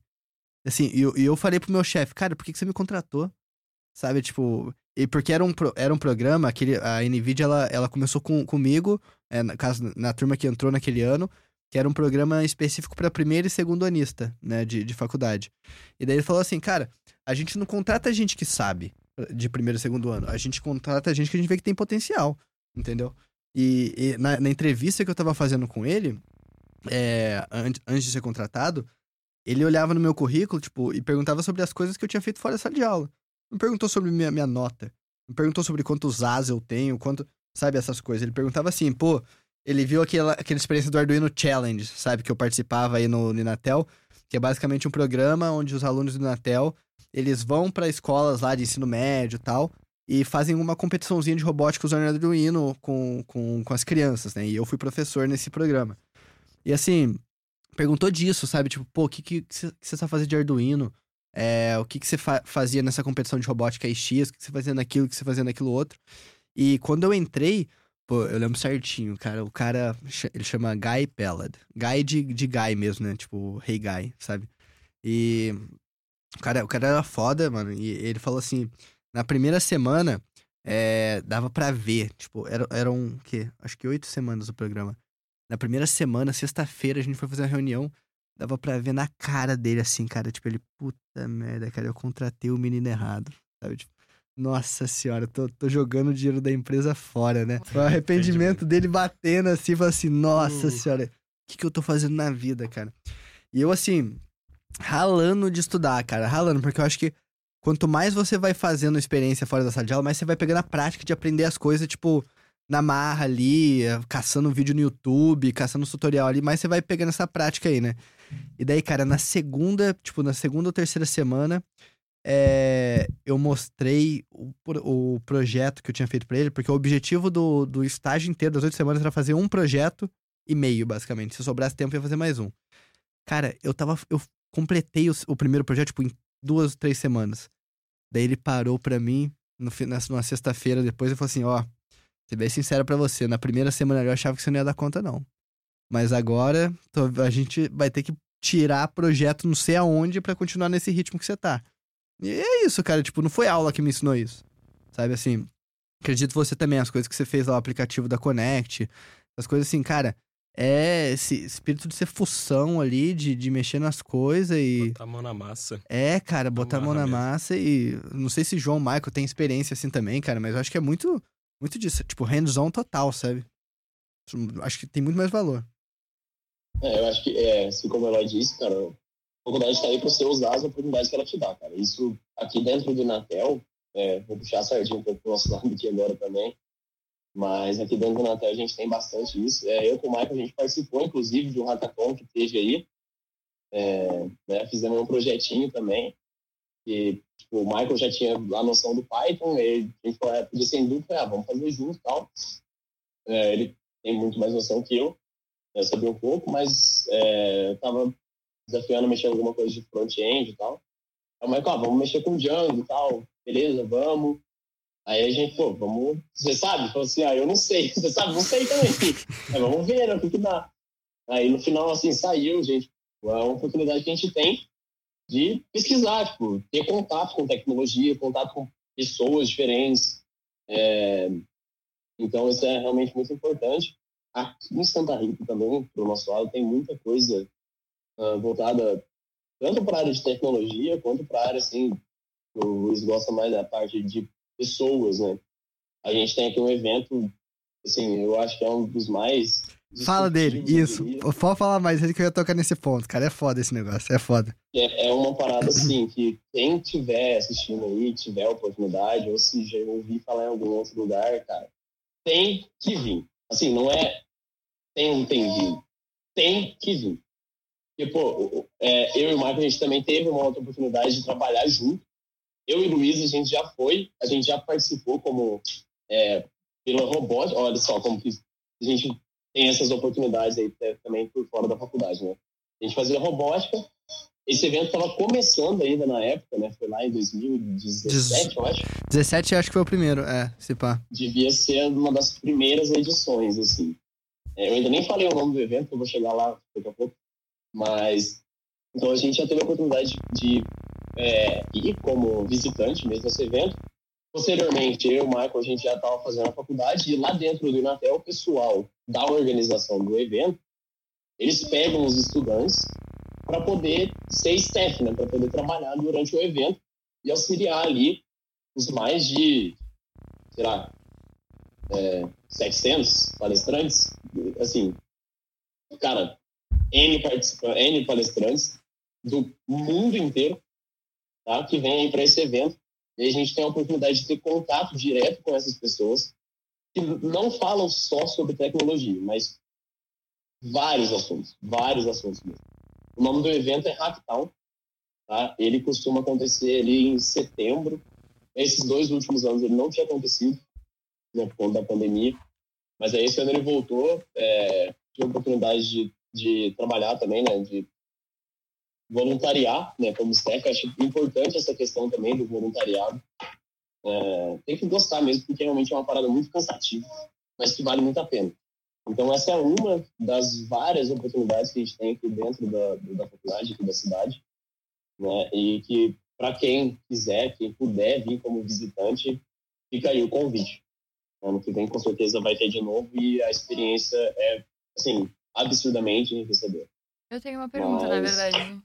Assim, e eu, eu falei pro meu chefe, cara, por que, que você me contratou? Sabe, tipo, e porque era um, era um programa, aquele, a NVIDIA, ela, ela começou com, comigo, é, na, caso, na turma que entrou naquele ano, que era um programa específico para primeiro e segundo anista, né, de, de faculdade. E daí ele falou assim, cara, a gente não contrata gente que sabe de primeiro e segundo ano, a gente contrata gente que a gente vê que tem potencial, entendeu? E, e na, na entrevista que eu tava fazendo com ele, é, an- antes de ser contratado, ele olhava no meu currículo, tipo, e perguntava sobre as coisas que eu tinha feito fora da sala de aula. Não perguntou sobre minha, minha nota. Não perguntou sobre quantos As eu tenho, quanto. Sabe, essas coisas. Ele perguntava assim, pô, ele viu aquela, aquela experiência do Arduino Challenge, sabe, que eu participava aí no, no Inatel, que é basicamente um programa onde os alunos do Inatel, eles vão para escolas lá de ensino médio e tal, e fazem uma competiçãozinha de robótica usando Arduino com, com, com as crianças, né? E eu fui professor nesse programa. E assim, perguntou disso, sabe? Tipo, pô, o que, que, que você sabe de Arduino? É, o que, que você fa- fazia nessa competição de robótica X? O que você fazia naquilo, o que você fazia naquilo outro? E quando eu entrei, pô, eu lembro certinho, cara. O cara, ele chama Guy Pellad. Guy de, de Guy mesmo, né? Tipo, Hey Guy, sabe? E o cara, o cara era foda, mano. E ele falou assim: na primeira semana, é, dava pra ver. Tipo, era, eram, o quê? Acho que oito semanas o programa. Na primeira semana, sexta-feira, a gente foi fazer uma reunião. Dava pra ver na cara dele, assim, cara. Tipo, ele, puta merda, cara, eu contratei o menino errado. Sabe? Tipo, nossa senhora, tô, tô jogando o dinheiro da empresa fora, né? O arrependimento dele batendo assim, falando assim, nossa Uh. senhora, o que, que eu tô fazendo na vida, cara? E eu, assim, ralando de estudar, cara, ralando, porque eu acho que quanto mais você vai fazendo experiência fora da sala de aula, mais você vai pegando a prática de aprender as coisas, tipo, na marra ali, caçando vídeo no YouTube, caçando tutorial ali, mas você vai pegando essa prática aí, né? E daí, cara, na segunda, tipo, na segunda ou terceira semana, é, eu mostrei o, o, projeto que eu tinha feito para ele, porque o objetivo do, do estágio inteiro das oito semanas era fazer um projeto e meio, basicamente. Se sobrasse tempo, eu ia fazer mais um. Cara, eu tava. Eu completei o, o primeiro projeto, tipo, em duas, três semanas. Daí ele parou pra mim no, numa sexta-feira depois e falou assim: Ó, ser bem sincero para você, na primeira semana eu achava que você não ia dar conta, não. Mas agora a gente vai ter que tirar projeto não sei aonde para continuar nesse ritmo que você tá. E é isso, cara. Tipo, não foi aula que me ensinou isso. Sabe assim? Acredito você também, as coisas que você fez lá, o aplicativo da Connect, as coisas assim, cara. É esse espírito de ser fução ali, de, de mexer nas coisas e. Botar a mão na massa. É, cara, botar a mão na mesmo. massa e. Não sei se João Michael tem experiência assim também, cara, mas eu acho que é muito, muito disso. Tipo, hands-on total, sabe? Acho que tem muito mais valor. É, eu acho que, é, assim como ela disse, cara, a faculdade está aí para você usar as oportunidades que ela te dá, cara. Isso aqui dentro do Inatel, é, vou puxar a sardinha um pouco pro nosso lado aqui agora também, mas aqui dentro do Inatel a gente tem bastante isso. É, eu com o Michael, a gente participou, inclusive, de um hackathon que teve aí, é, né, fizemos um projetinho também, que tipo, o Michael já tinha a noção do Python, e a gente falou, é, podia ser em dúvida, ah, vamos fazer junto e tal. É, ele tem muito mais noção que eu, eu sabia um pouco, mas é, eu tava desafiando mexer alguma coisa de front-end e tal. Aí o Michael, ah, vamos mexer com Django e tal, beleza, vamos. Aí a gente, pô, vamos. Você sabe? Falou assim, ah, eu não sei. Você sabe? Não sei também. Aí vamos ver, né? O que, que dá. Aí no final, assim, saiu, gente. É uma oportunidade que a gente tem de pesquisar, tipo, ter contato com tecnologia, contato com pessoas diferentes. É... Então, isso é realmente muito importante. Aqui em Santa Rita também, para o nosso lado, tem muita coisa uh, voltada tanto para a área de tecnologia quanto para a área, assim, o Luiz gosta mais da parte de pessoas, né? A gente tem aqui um evento, assim, eu acho que é um dos mais Fala dele, isso. Pode falar mais ele que eu ia tocar nesse ponto, cara. É foda esse negócio, é foda. É, é uma parada assim que quem tiver assistindo aí, tiver oportunidade, ou se já ouvir falar em algum outro lugar, cara, tem que vir. Assim, não é tem um tem vir. Tem que vir. Porque, pô, é, eu e o Marco, a gente também teve uma outra oportunidade de trabalhar junto. Eu e o Luiz, a gente já foi, a gente já participou como é, pela robótica. Olha só como que a gente tem essas oportunidades aí também por fora da faculdade, né? A gente fazia robótica. Esse evento estava começando ainda na época, né? Foi lá em 2017, eu acho. 17 acho que foi o primeiro, é, se pá. Devia ser uma das primeiras edições, assim. É, eu ainda nem falei o nome do evento, eu vou chegar lá daqui a pouco. Mas, então a gente já teve a oportunidade de é, ir como visitante mesmo nesse evento. Posteriormente, eu e o Michael, a gente já estava fazendo a faculdade e lá dentro do Inatel, o pessoal da organização do evento, eles pegam os estudantes para poder ser staff, né, para poder trabalhar durante o evento e auxiliar ali os mais de, sei lá, é, 700 palestrantes, assim, cara, N, N palestrantes do mundo inteiro, tá, que vêm para esse evento e a gente tem a oportunidade de ter contato direto com essas pessoas que não falam só sobre tecnologia, mas vários assuntos, vários assuntos mesmo. O nome do evento é Hacktown, tá? Ele costuma acontecer ali em setembro. Esses dois últimos anos ele não tinha acontecido, né, por conta da pandemia. Mas aí esse ano ele voltou, é, tive a oportunidade de, de trabalhar também, né, de voluntariar, né, como staff. Acho importante essa questão também do voluntariado. É, tem que gostar mesmo, porque realmente é uma parada muito cansativa, mas que vale muito a pena. Então, essa é uma das várias oportunidades que a gente tem aqui dentro da, da faculdade, aqui da cidade, né? E que, para quem quiser, quem puder vir como visitante, fica aí o convite. Ano que vem, com certeza, vai ter de novo e a experiência é, assim, absurdamente enriquecedora. Eu tenho uma pergunta, Mas... na verdade,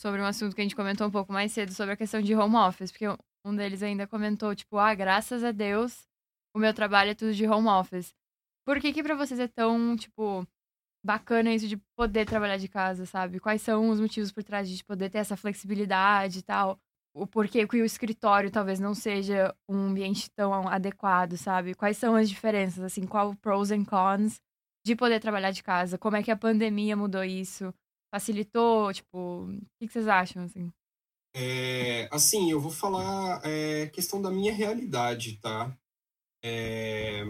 sobre um assunto que a gente comentou um pouco mais cedo, sobre a questão de home office, porque um deles ainda comentou, tipo, ah, graças a Deus, o meu trabalho é tudo de home office. Por que que pra vocês é tão, tipo, bacana isso de poder trabalhar de casa, sabe? Quais são os motivos por trás de poder ter essa flexibilidade e tal? o porquê que o escritório talvez não seja um ambiente tão adequado, sabe? Quais são as diferenças, assim, qual pros and cons de poder trabalhar de casa? Como é que a pandemia mudou isso? Facilitou, tipo, o que, vocês acham, assim? É, assim, eu vou falar é, questão da minha realidade, tá? É,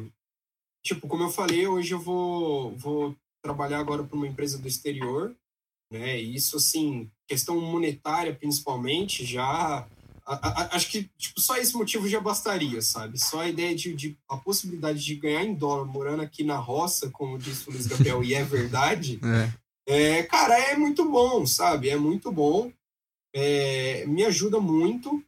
tipo, como eu falei, hoje eu vou, vou trabalhar agora para uma empresa do exterior, né? E isso, assim, questão monetária principalmente, já a, a, acho que tipo, só esse motivo já bastaria, sabe? Só a ideia de, de, a possibilidade de ganhar em dólar morando aqui na roça, como disse o Luiz Gabriel, e é verdade, é. cara, é muito bom, sabe? É muito bom, é, me ajuda muito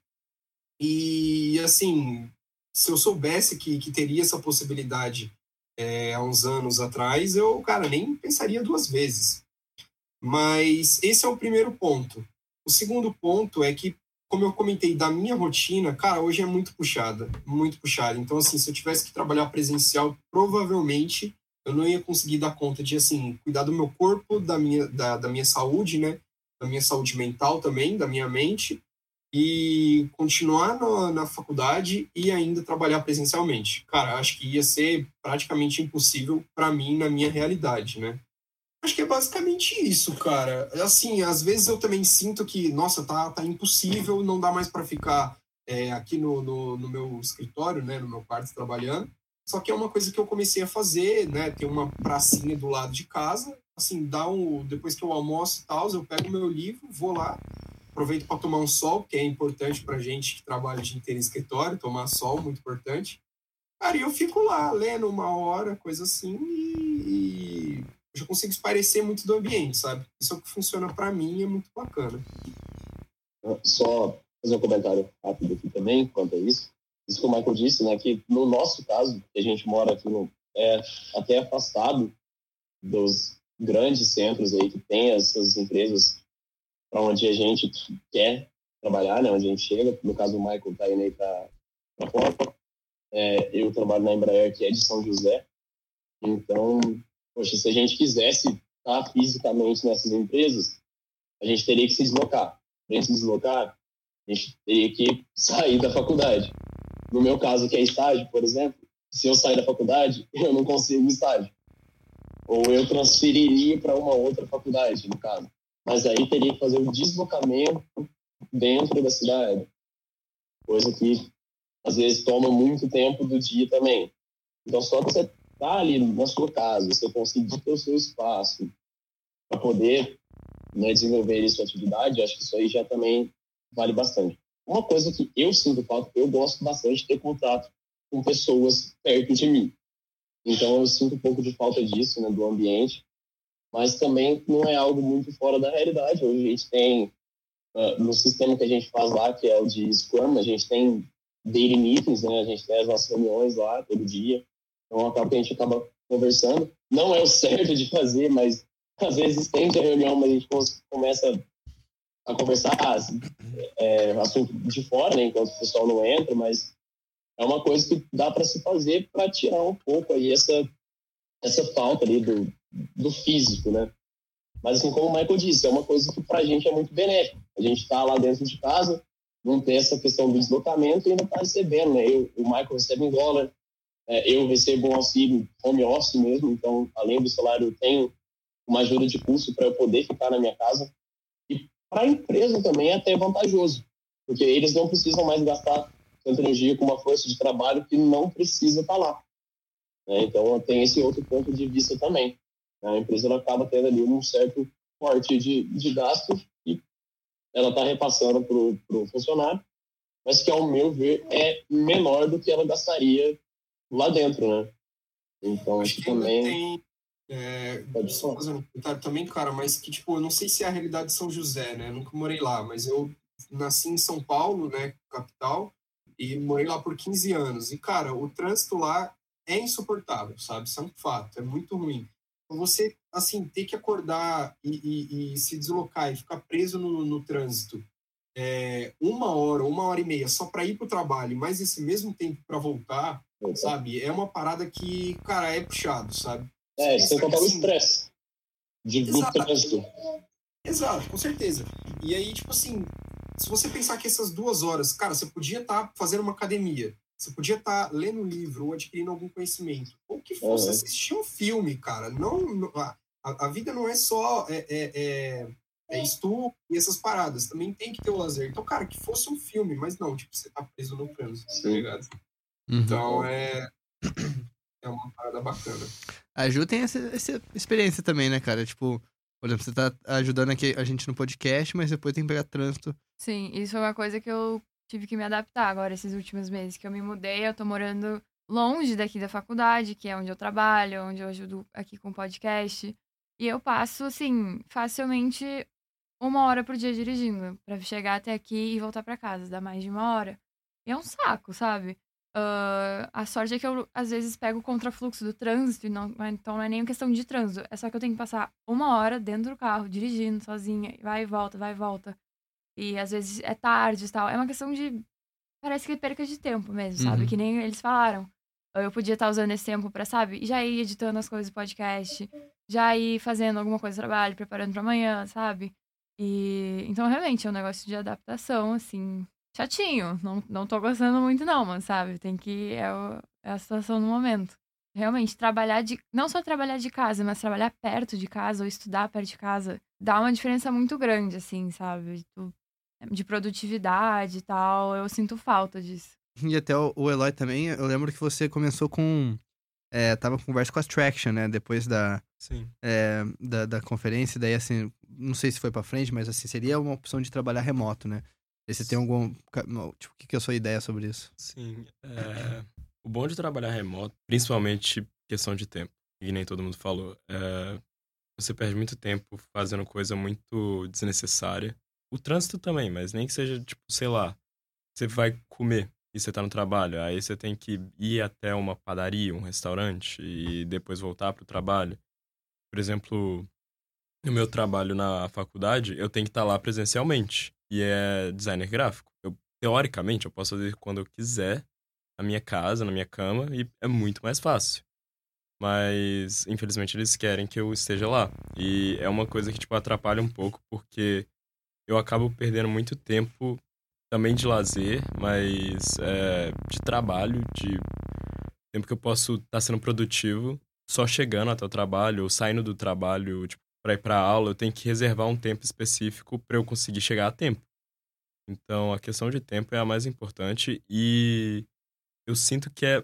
e assim, se eu soubesse que, que teria essa possibilidade é, há uns anos atrás, eu, cara, nem pensaria duas vezes. Mas esse é o primeiro ponto. O segundo ponto é que, como eu comentei, da minha rotina, cara, hoje é muito puxada, muito puxada. Então, assim, se eu tivesse que trabalhar presencial, provavelmente eu não ia conseguir dar conta de, assim, cuidar do meu corpo, da minha, da, da minha saúde, né? Da minha saúde mental também, da minha mente, e continuar no, na faculdade e ainda trabalhar presencialmente. Cara, acho que ia ser praticamente impossível para mim na minha realidade, né? Acho que é basicamente isso, cara. Assim, às vezes eu também sinto que, nossa, tá, tá impossível, não dá mais para ficar é, aqui no, no, no, meu escritório, né, no meu quarto trabalhando. Só que é uma coisa que eu comecei a fazer, né? Tem uma pracinha do lado de casa. Assim, dá um, depois que eu almoço e tal, eu pego meu livro, vou lá, aproveito para tomar um sol, que é importante para gente que trabalha de inteiro em escritório, tomar sol, muito importante. Cara, e eu fico lá lendo uma hora, coisa assim, e, e já consigo esparecer muito do ambiente, sabe? Isso é o que funciona para mim é muito bacana. Só fazer um comentário rápido aqui também quanto a isso. Isso que o Michael disse, né, que no nosso caso, que a gente mora aqui no, é até afastado dos grandes centros aí que tem essas empresas para onde a gente quer trabalhar, né, onde a gente chega. No caso, o Michael está indo aí para fora. É, eu trabalho na Embraer, que é de São José. Então, Poxa, se a gente quisesse estar fisicamente nessas empresas, a gente teria que se deslocar. Para se deslocar, a gente teria que sair da faculdade. No meu caso, que é estágio, por exemplo, se eu sair da faculdade, eu não consigo estágio. Ou eu transferiria para uma outra faculdade, no caso. Mas aí teria que fazer um deslocamento dentro da cidade. Coisa que, às vezes, toma muito tempo do dia também. Então, só que você tá ali na sua casa, você conseguir ter o seu espaço para poder né, desenvolver sua atividade, acho que isso aí já também vale bastante. Uma coisa que eu sinto falta, eu gosto bastante de ter contato com pessoas perto de mim. Então eu sinto um pouco de falta disso, né, do ambiente, mas também não é algo muito fora da realidade. Hoje a gente tem, uh, no sistema que a gente faz lá, que é o de Scrum, a gente tem daily meetings, né, a gente tem as nossas reuniões lá todo dia, então, acaba que a gente acaba conversando. Não é o certo de fazer, mas às vezes tem a reunião, mas a gente começa a conversar é, assunto de fora, né, enquanto o pessoal não entra, mas é uma coisa que dá para se fazer para tirar um pouco aí essa, essa falta ali do, do físico, né? Mas assim, como o Michael disse, é uma coisa que para a gente é muito benéfica. A gente está lá dentro de casa, não tem essa questão do deslocamento e ainda está recebendo, né? Eu, o Michael recebe em dólar, é, eu recebo um auxílio home office mesmo, então, além do salário, eu tenho uma ajuda de custo para eu poder ficar na minha casa. Para a empresa também é até vantajoso, porque eles não precisam mais gastar tanta energia com uma força de trabalho que não precisa estar tá lá. Né? Então, tem esse outro ponto de vista também. A empresa ela acaba tendo ali um certo corte de, de gasto e ela está repassando para o funcionário, mas que, ao meu ver, é menor do que ela gastaria lá dentro, né? Então, acho que também. Tem, é, Pode só fazer um comentário também, cara, mas que, tipo, eu não sei se é a realidade de São José, né? Eu nunca morei lá, mas eu nasci em São Paulo, né, capital, e morei lá por 15 anos. E, cara, o trânsito lá é insuportável, sabe? Isso é um fato, é muito ruim. Você, assim, ter que acordar e, e, e se deslocar e ficar preso no, no trânsito é, uma hora, uma hora e meia só para ir para o trabalho, mas esse mesmo tempo para voltar, sabe? É uma parada que, cara, é puxado, sabe? É, sem contar o estresse de do trânsito. Exato, com certeza. E aí, tipo assim, se você pensar que essas duas horas, cara, você podia estar tá fazendo uma academia, você podia estar tá lendo um livro ou adquirindo algum conhecimento, ou que fosse uhum. assistir um filme, cara. Não, a, a vida não é só é, é, é, é estudo e essas paradas, também tem que ter o lazer. Então, cara, que fosse um filme, mas não, tipo, você tá preso no trânsito, tá ligado? Uhum. Então, é, é uma parada bacana. A Ju tem essa, essa experiência também, né, cara? Tipo, por exemplo, você tá ajudando aqui a gente no podcast, mas depois tem que pegar trânsito. Sim, isso é uma coisa que eu tive que me adaptar agora esses últimos meses que eu me mudei. Eu tô morando longe daqui da faculdade, que é onde eu trabalho, onde eu ajudo aqui com podcast. E eu passo, assim, facilmente uma hora por dia dirigindo, para chegar até aqui e voltar para casa. Dá mais de uma hora. E é um saco, sabe? Uh, a sorte é que eu, às vezes, pego o contrafluxo do trânsito, não, então não é nem questão de trânsito. É só que eu tenho que passar uma hora dentro do carro, dirigindo, sozinha, vai e volta, vai e volta. E às vezes é tarde e tal. É uma questão de. Parece que perca de tempo mesmo, sabe? Uhum. Que nem eles falaram. Eu podia estar usando esse tempo pra, sabe? Já ir editando as coisas do podcast, já ir fazendo alguma coisa de trabalho, preparando pra amanhã, sabe? E então realmente é um negócio de adaptação, assim, chatinho. Não, não tô gostando muito, não, mas sabe? Tem que. É, o, é a situação no momento. Realmente, trabalhar de. Não só trabalhar de casa, mas trabalhar perto de casa ou estudar perto de casa dá uma diferença muito grande, assim, sabe? Tu, de produtividade e tal. Eu sinto falta disso. E até o, o Eloy também, eu lembro que você começou com. É, tava com conversa com a Traction, né? Depois da, Sim. É, da, da conferência, daí assim, não sei se foi para frente, mas assim, seria uma opção de trabalhar remoto, né? E você tem algum. Tipo, o que, é a sua ideia sobre isso? Sim. É... O bom de trabalhar remoto, principalmente questão de tempo, que nem todo mundo falou, é... você perde muito tempo fazendo coisa muito desnecessária. O trânsito também, mas nem que seja, tipo, sei lá, você vai comer e você tá no trabalho, aí você tem que ir até uma padaria, um restaurante e depois voltar pro trabalho. Por exemplo, no meu trabalho na faculdade, eu tenho que estar tá lá presencialmente e é designer gráfico. Eu, teoricamente, eu posso fazer quando eu quiser, na minha casa, na minha cama, e é muito mais fácil. Mas, infelizmente, eles querem que eu esteja lá. E é uma coisa que, tipo, atrapalha um pouco, porque eu acabo perdendo muito tempo também de lazer, mas é, de trabalho, de tempo que eu posso estar tá sendo produtivo só chegando até o trabalho ou saindo do trabalho, tipo, para ir para aula, eu tenho que reservar um tempo específico para eu conseguir chegar a tempo. Então, a questão de tempo é a mais importante e eu sinto que é,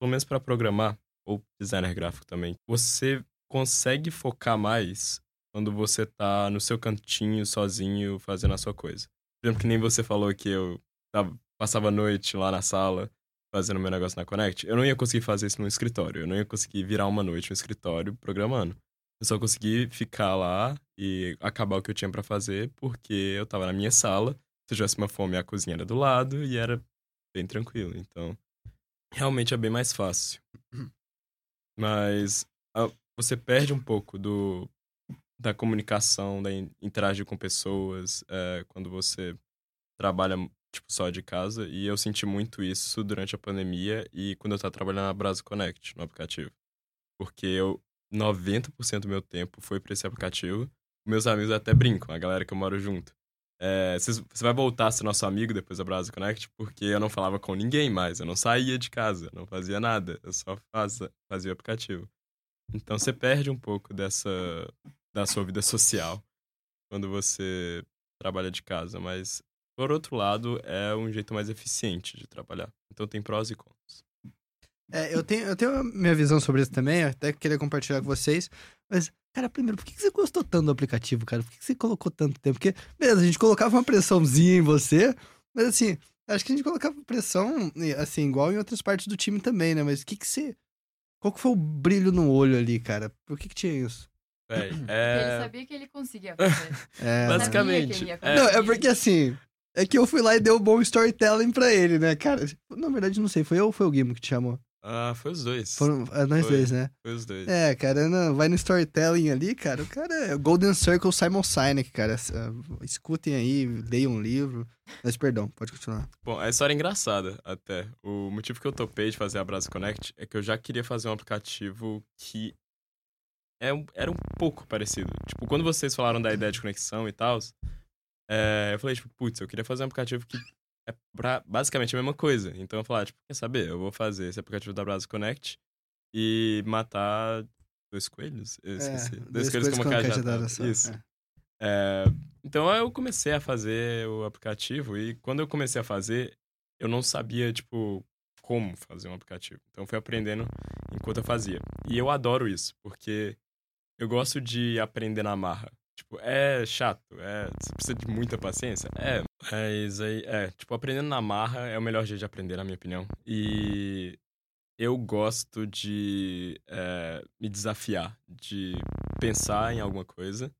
pelo menos para programar ou designer gráfico também, você consegue focar mais quando você tá no seu cantinho sozinho fazendo a sua coisa. Por exemplo, que nem você falou que eu tava, passava a noite lá na sala fazendo meu negócio na Connect, eu não ia conseguir fazer isso no escritório, eu não ia conseguir virar uma noite no escritório programando. Eu só consegui ficar lá e acabar o que eu tinha para fazer porque eu tava na minha sala. Se eu tivesse uma fome, a cozinha era do lado e era bem tranquilo. Então, realmente é bem mais fácil. Mas a, você perde um pouco do da comunicação, da interagir com pessoas é, quando você trabalha tipo só de casa e eu senti muito isso durante a pandemia e quando eu estava trabalhando na Brasa Connect no aplicativo porque eu 90% do meu tempo foi para esse aplicativo. Meus amigos até brincam, a galera que eu moro junto. É, você vai voltar a ser nosso amigo depois da Brasa Connect? Porque eu não falava com ninguém mais, eu não saía de casa, não fazia nada, eu só fazia, fazia o aplicativo. Então você perde um pouco dessa da sua vida social quando você trabalha de casa, mas por outro lado é um jeito mais eficiente de trabalhar. Então tem prós e contras. É, eu tenho, eu tenho a minha visão sobre isso também, eu até queria compartilhar com vocês. Mas, cara, primeiro, por que você gostou tanto do aplicativo, cara? Por que você colocou tanto tempo? Porque, beleza, a gente colocava uma pressãozinha em você, mas assim, acho que a gente colocava pressão, assim, igual em outras partes do time também, né? Mas o que que você. Qual que foi o brilho no olho ali, cara? Por que que tinha isso? É, é... Ele sabia que ele conseguia fazer. é, Basicamente. É. Não, é porque assim. É que eu fui lá e dei um bom storytelling pra ele, né, cara? Na verdade, não sei, foi eu ou foi o Guimo que te chamou? Ah, foi os dois. Foram é, nós foi, dois, né? Foi os dois. É, cara, não, vai no storytelling ali, cara. O cara é Golden Circle Simon Sinek, cara. Uh, escutem aí, leiam um livro. Mas perdão, pode continuar. Bom, a história é engraçada até. O motivo que eu topei de fazer a Brasa Connect é que eu já queria fazer um aplicativo que é um, era um pouco parecido. Tipo, quando vocês falaram da ideia de conexão e tal, é, eu falei, tipo, putz, eu queria fazer um aplicativo que é pra, basicamente a mesma coisa. Então eu falei, tipo, quer saber? Eu vou fazer esse aplicativo da Brasa Connect e matar dois coelhos? Eu esqueci. dois, dois coelhos com uma cajadada. Isso. É. É, então eu comecei a fazer o aplicativo e quando eu comecei a fazer, eu não sabia, tipo, como fazer um aplicativo. Então eu fui aprendendo enquanto eu fazia. E eu adoro isso, porque eu gosto de aprender na marra. Tipo, é chato, é, você precisa de muita paciência. É, mas aí, é, tipo, aprendendo na marra é o melhor jeito de aprender, na minha opinião. E eu gosto de é, me desafiar, de pensar em alguma coisa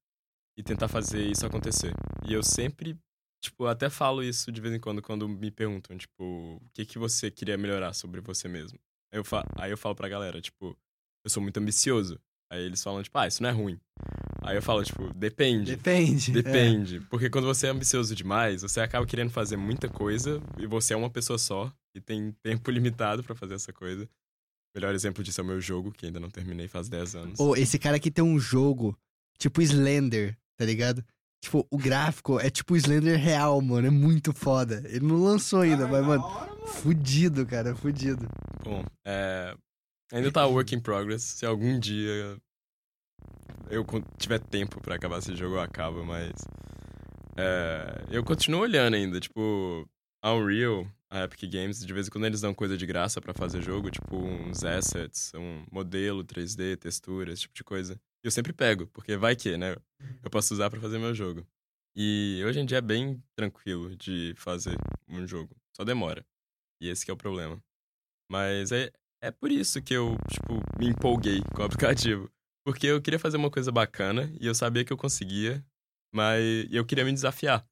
e tentar fazer isso acontecer. E eu sempre, tipo, até falo isso de vez em quando quando me perguntam, tipo, o que que você queria melhorar sobre você mesmo. Eu, fa aí eu falo pra galera, tipo, eu sou muito ambicioso. Aí eles falam, tipo, ah, isso não é ruim. Aí eu falo, tipo, depende. Depende. Depende. É. Porque quando você é ambicioso demais, você acaba querendo fazer muita coisa e você é uma pessoa só e tem tempo limitado para fazer essa coisa. O melhor exemplo disso é o meu jogo, que ainda não terminei faz 10 anos. Pô, esse cara aqui tem um jogo, tipo Slender, tá ligado? Tipo, o gráfico é tipo Slender real, mano. É muito foda. Ele não lançou ainda, ah, mas, mano, hora, mano, fudido, cara, fudido. Bom, é. Ainda tá work in progress. Se algum dia eu tiver tempo para acabar esse jogo, eu acabo, mas. É, eu continuo olhando ainda, tipo, a Unreal, a Epic Games, de vez em quando eles dão coisa de graça para fazer jogo, tipo uns assets, um modelo 3D, textura, esse tipo de coisa. E eu sempre pego, porque vai que, né? Eu posso usar para fazer meu jogo. E hoje em dia é bem tranquilo de fazer um jogo, só demora. E esse é o problema. Mas é, é por isso que eu, tipo, me empolguei com o aplicativo. Porque eu queria fazer uma coisa bacana e eu sabia que eu conseguia, mas eu queria me desafiar.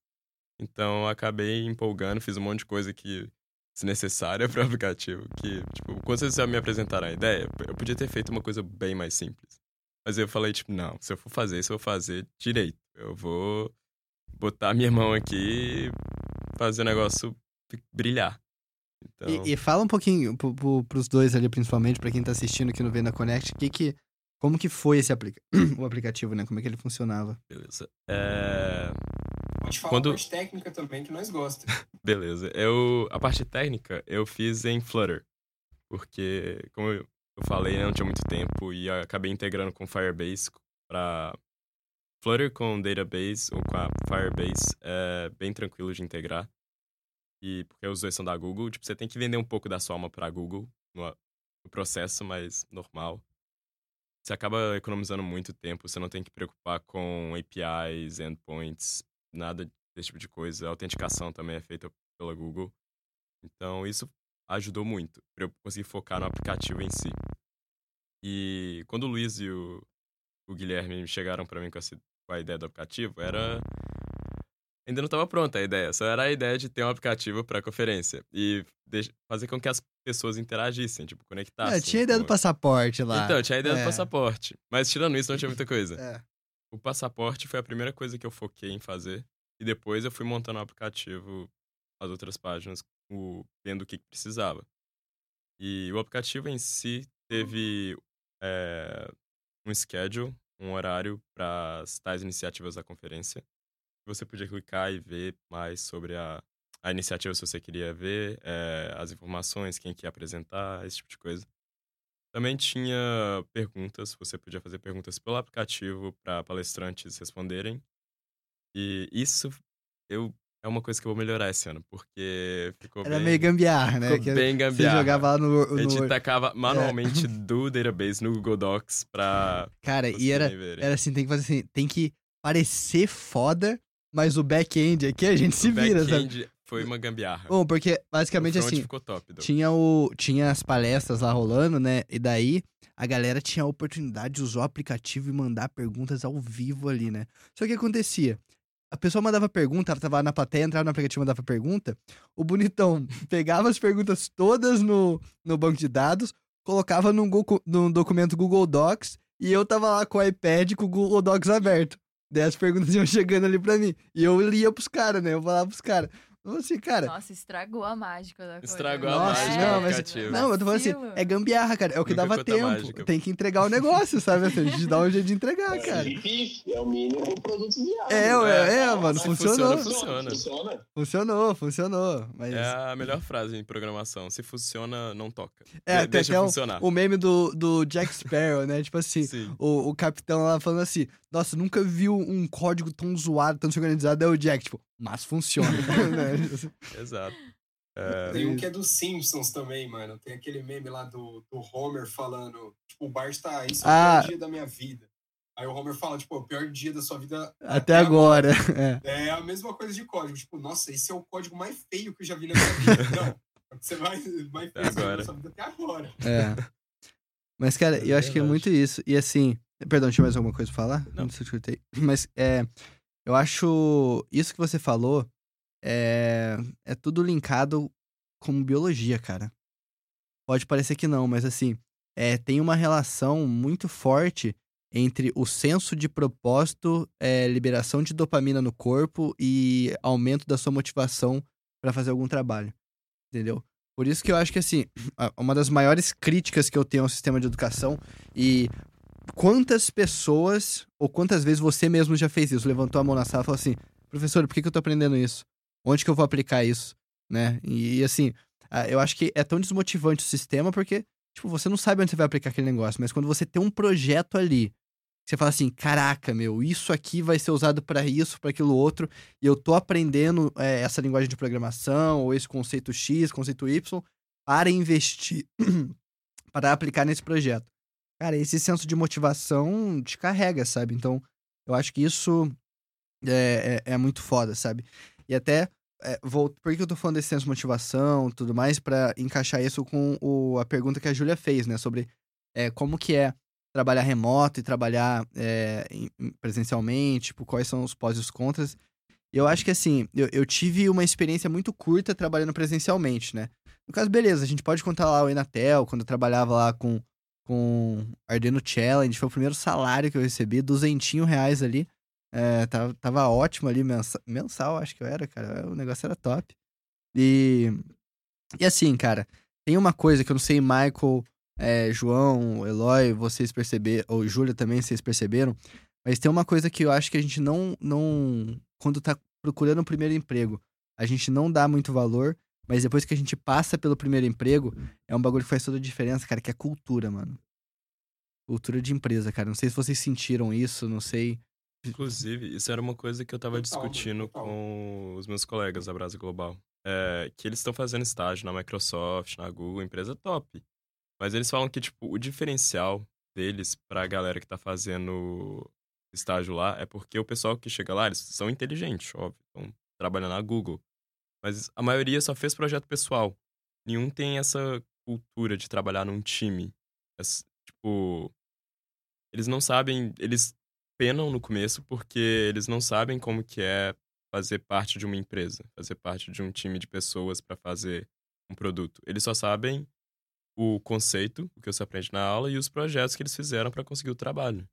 Então acabei empolgando, fiz um monte de coisa que desnecessária para o aplicativo. Que, tipo, quando vocês me apresentaram a ideia, eu podia ter feito uma coisa bem mais simples. Mas eu falei, tipo, não, se eu for fazer isso, eu vou fazer direito. Eu vou botar minha mão aqui e fazer o negócio brilhar. Então... E, e, fala um pouquinho pro, pro, pros dois ali, principalmente, para quem tá assistindo aqui no Venda Connect, que que, como que foi esse aplica o aplicativo, né? Como é que ele funcionava? Beleza. É... Pode falar Quando... a parte técnica também, que nós gostamos. Beleza. Eu, a parte técnica eu fiz em Flutter. Porque, como eu falei, né, não tinha muito tempo e acabei integrando com Firebase para Flutter com database ou com a Firebase é bem tranquilo de integrar. E porque os dois são da Google, tipo, você tem que vender um pouco da sua alma para Google no, no processo, mas normal você acaba economizando muito tempo, você não tem que preocupar com APIs, endpoints, nada desse tipo de coisa. A autenticação também é feita pela Google. Então, isso ajudou muito para eu conseguir focar no aplicativo em si. E quando o Luiz e o, o Guilherme chegaram para mim com, essa, com a ideia do aplicativo, era ainda não estava pronta a ideia. Só era a ideia de ter um aplicativo para conferência e fazer com que as pessoas interagissem, tipo, conectassem. É, tinha a ideia do passaporte lá. Então, tinha a ideia é. do passaporte. Mas tirando isso, não tinha muita coisa. É. O passaporte foi a primeira coisa que eu foquei em fazer. E depois eu fui montando o aplicativo, as outras páginas, o, vendo o que precisava. E o aplicativo em si teve é, um schedule, um horário para as tais iniciativas da conferência você podia clicar e ver mais sobre a, a iniciativa se você queria ver, é, as informações, quem quer apresentar, esse tipo de coisa. Também tinha perguntas, você podia fazer perguntas pelo aplicativo para palestrantes responderem. E isso eu é uma coisa que eu vou melhorar esse ano, porque ficou Era bem... meio gambiarra, né? Ficou que bem gambiarra. Você jogava lá no... no... A gente tacava é. manualmente é. do database no Google Docs pra... Cara, e era, era assim, tem que fazer assim, tem que parecer foda, mas o back-end aqui a gente o se vira, sabe? Foi uma gambiarra. Bom, porque basicamente assim. Ficou top, tinha, o, tinha as palestras lá rolando, né? E daí a galera tinha a oportunidade de usar o aplicativo e mandar perguntas ao vivo ali, né? Só que acontecia? A pessoa mandava pergunta, ela tava na plateia, entrava no aplicativo e mandava pergunta. O bonitão pegava as perguntas todas no, no banco de dados, colocava num, Google, num documento Google Docs e eu tava lá com o iPad com o Google Docs aberto. Daí as perguntas iam chegando ali pra mim. E eu lia pros caras, né? Eu falava pros caras. Assim, cara. Nossa, estragou a mágica da coisa. Estragou a Nossa, mágica não, do mas- aplicativo. Não, eu tô falando assim, é gambiarra, cara. É o que Nunca dava tempo. mágica. Tem que entregar o negócio, sabe? Assim, a gente dá um jeito de entregar, cara. Pife, é o mínimo produto viável. É, ué, é, Ah, mano, mas funcionou. funciona. Funciona. Funcionou, funcionou. Mas É a melhor frase em programação. Se funciona, não toca. É, Deixa até funcionar. o meme do, do Jack Sparrow, né? Tipo assim, Sim. o, o capitão lá falando assim: Nossa, nunca vi um código tão zoado, tão desorganizado. É o Jack, tipo, mas funciona. né? Exato. É, Tem um que é dos Simpsons também, mano. Tem aquele meme lá do, do Homer falando, tipo, o Bart tá, isso é o Ah. pior dia da minha vida. Aí o Homer fala, tipo, o pior dia da sua vida Até agora. É. É a mesma coisa de código. Tipo, nossa, esse é o código mais feio que eu já vi na minha vida. Não, é o que você vai, vai Até fazer agora. na sua vida até agora. É. Mas, cara, É eu acho que é muito isso. E assim, perdão, tinha mais alguma coisa pra falar? Não. sei se eu escutei. Mas é. Eu acho. Isso que você falou é. É tudo linkado como biologia, cara. Pode parecer que não, mas assim. É, tem uma relação muito forte entre o senso de propósito, é, liberação de dopamina no corpo e aumento da sua motivação pra fazer algum trabalho. Entendeu? Por isso que eu acho que, assim, uma das maiores críticas que eu tenho ao sistema de educação e quantas pessoas, ou quantas vezes você mesmo já fez isso, levantou a mão na sala e falou assim, professor, por que, que eu tô aprendendo isso? Onde que eu vou aplicar isso? Né? E, assim, ah, eu acho que é tão desmotivante o sistema porque, tipo, você não sabe onde você vai aplicar aquele negócio, mas quando você tem um projeto ali, você fala assim, caraca, meu, isso aqui vai ser usado para isso, para aquilo outro, e eu tô aprendendo é, essa linguagem de programação, ou esse conceito X, conceito Y, para investir, para aplicar nesse projeto. Cara, esse senso de motivação te carrega, sabe? Então, eu acho que isso é, é, é muito foda, sabe? E até, é, vou, por que eu tô falando desse senso de motivação tudo mais? Pra encaixar isso com o, a pergunta que a Júlia fez, né? Sobre é, como que é trabalhar remoto e trabalhar é, presencialmente, tipo, quais são os pós e os contras. Eu acho que, assim, eu, eu tive uma experiência muito curta trabalhando presencialmente, né? No caso, beleza, a gente pode contar lá o Enatel, quando eu trabalhava lá com, com Arduino Challenge, foi o primeiro salário que eu recebi, duzentinho reais ali. É, tava, tava ótimo ali, mensa- mensal, acho que eu era, cara. O negócio era top. E, e assim, cara, tem uma coisa que eu não sei, Michael, é, João, Eloy, vocês perceberam, ou Júlia também, vocês perceberam, mas tem uma coisa que eu acho que a gente não, não quando tá procurando o primeiro emprego, a gente não dá muito valor, mas depois que a gente passa pelo primeiro emprego, é um bagulho que faz toda a diferença, cara, que é cultura, mano. Cultura de empresa, cara. Não sei se vocês sentiram isso, não sei. Inclusive, isso era uma coisa que eu tava discutindo total. com os meus colegas da Brasa Global. É, que eles estão fazendo estágio na Microsoft, na Google, empresa top. Mas eles falam que, tipo, o diferencial deles pra galera que tá fazendo estágio lá é porque o pessoal que chega lá, eles são inteligentes, óbvio. Estão trabalhando na Google. Mas a maioria só fez projeto pessoal. Nenhum tem essa cultura de trabalhar num time. Essa- tipo, eles não sabem, eles penam no começo porque eles não sabem como que é fazer parte de uma empresa, fazer parte de um time de pessoas para fazer um produto. Eles só sabem o conceito, o que você aprende na aula e os projetos que eles fizeram para conseguir o trabalho.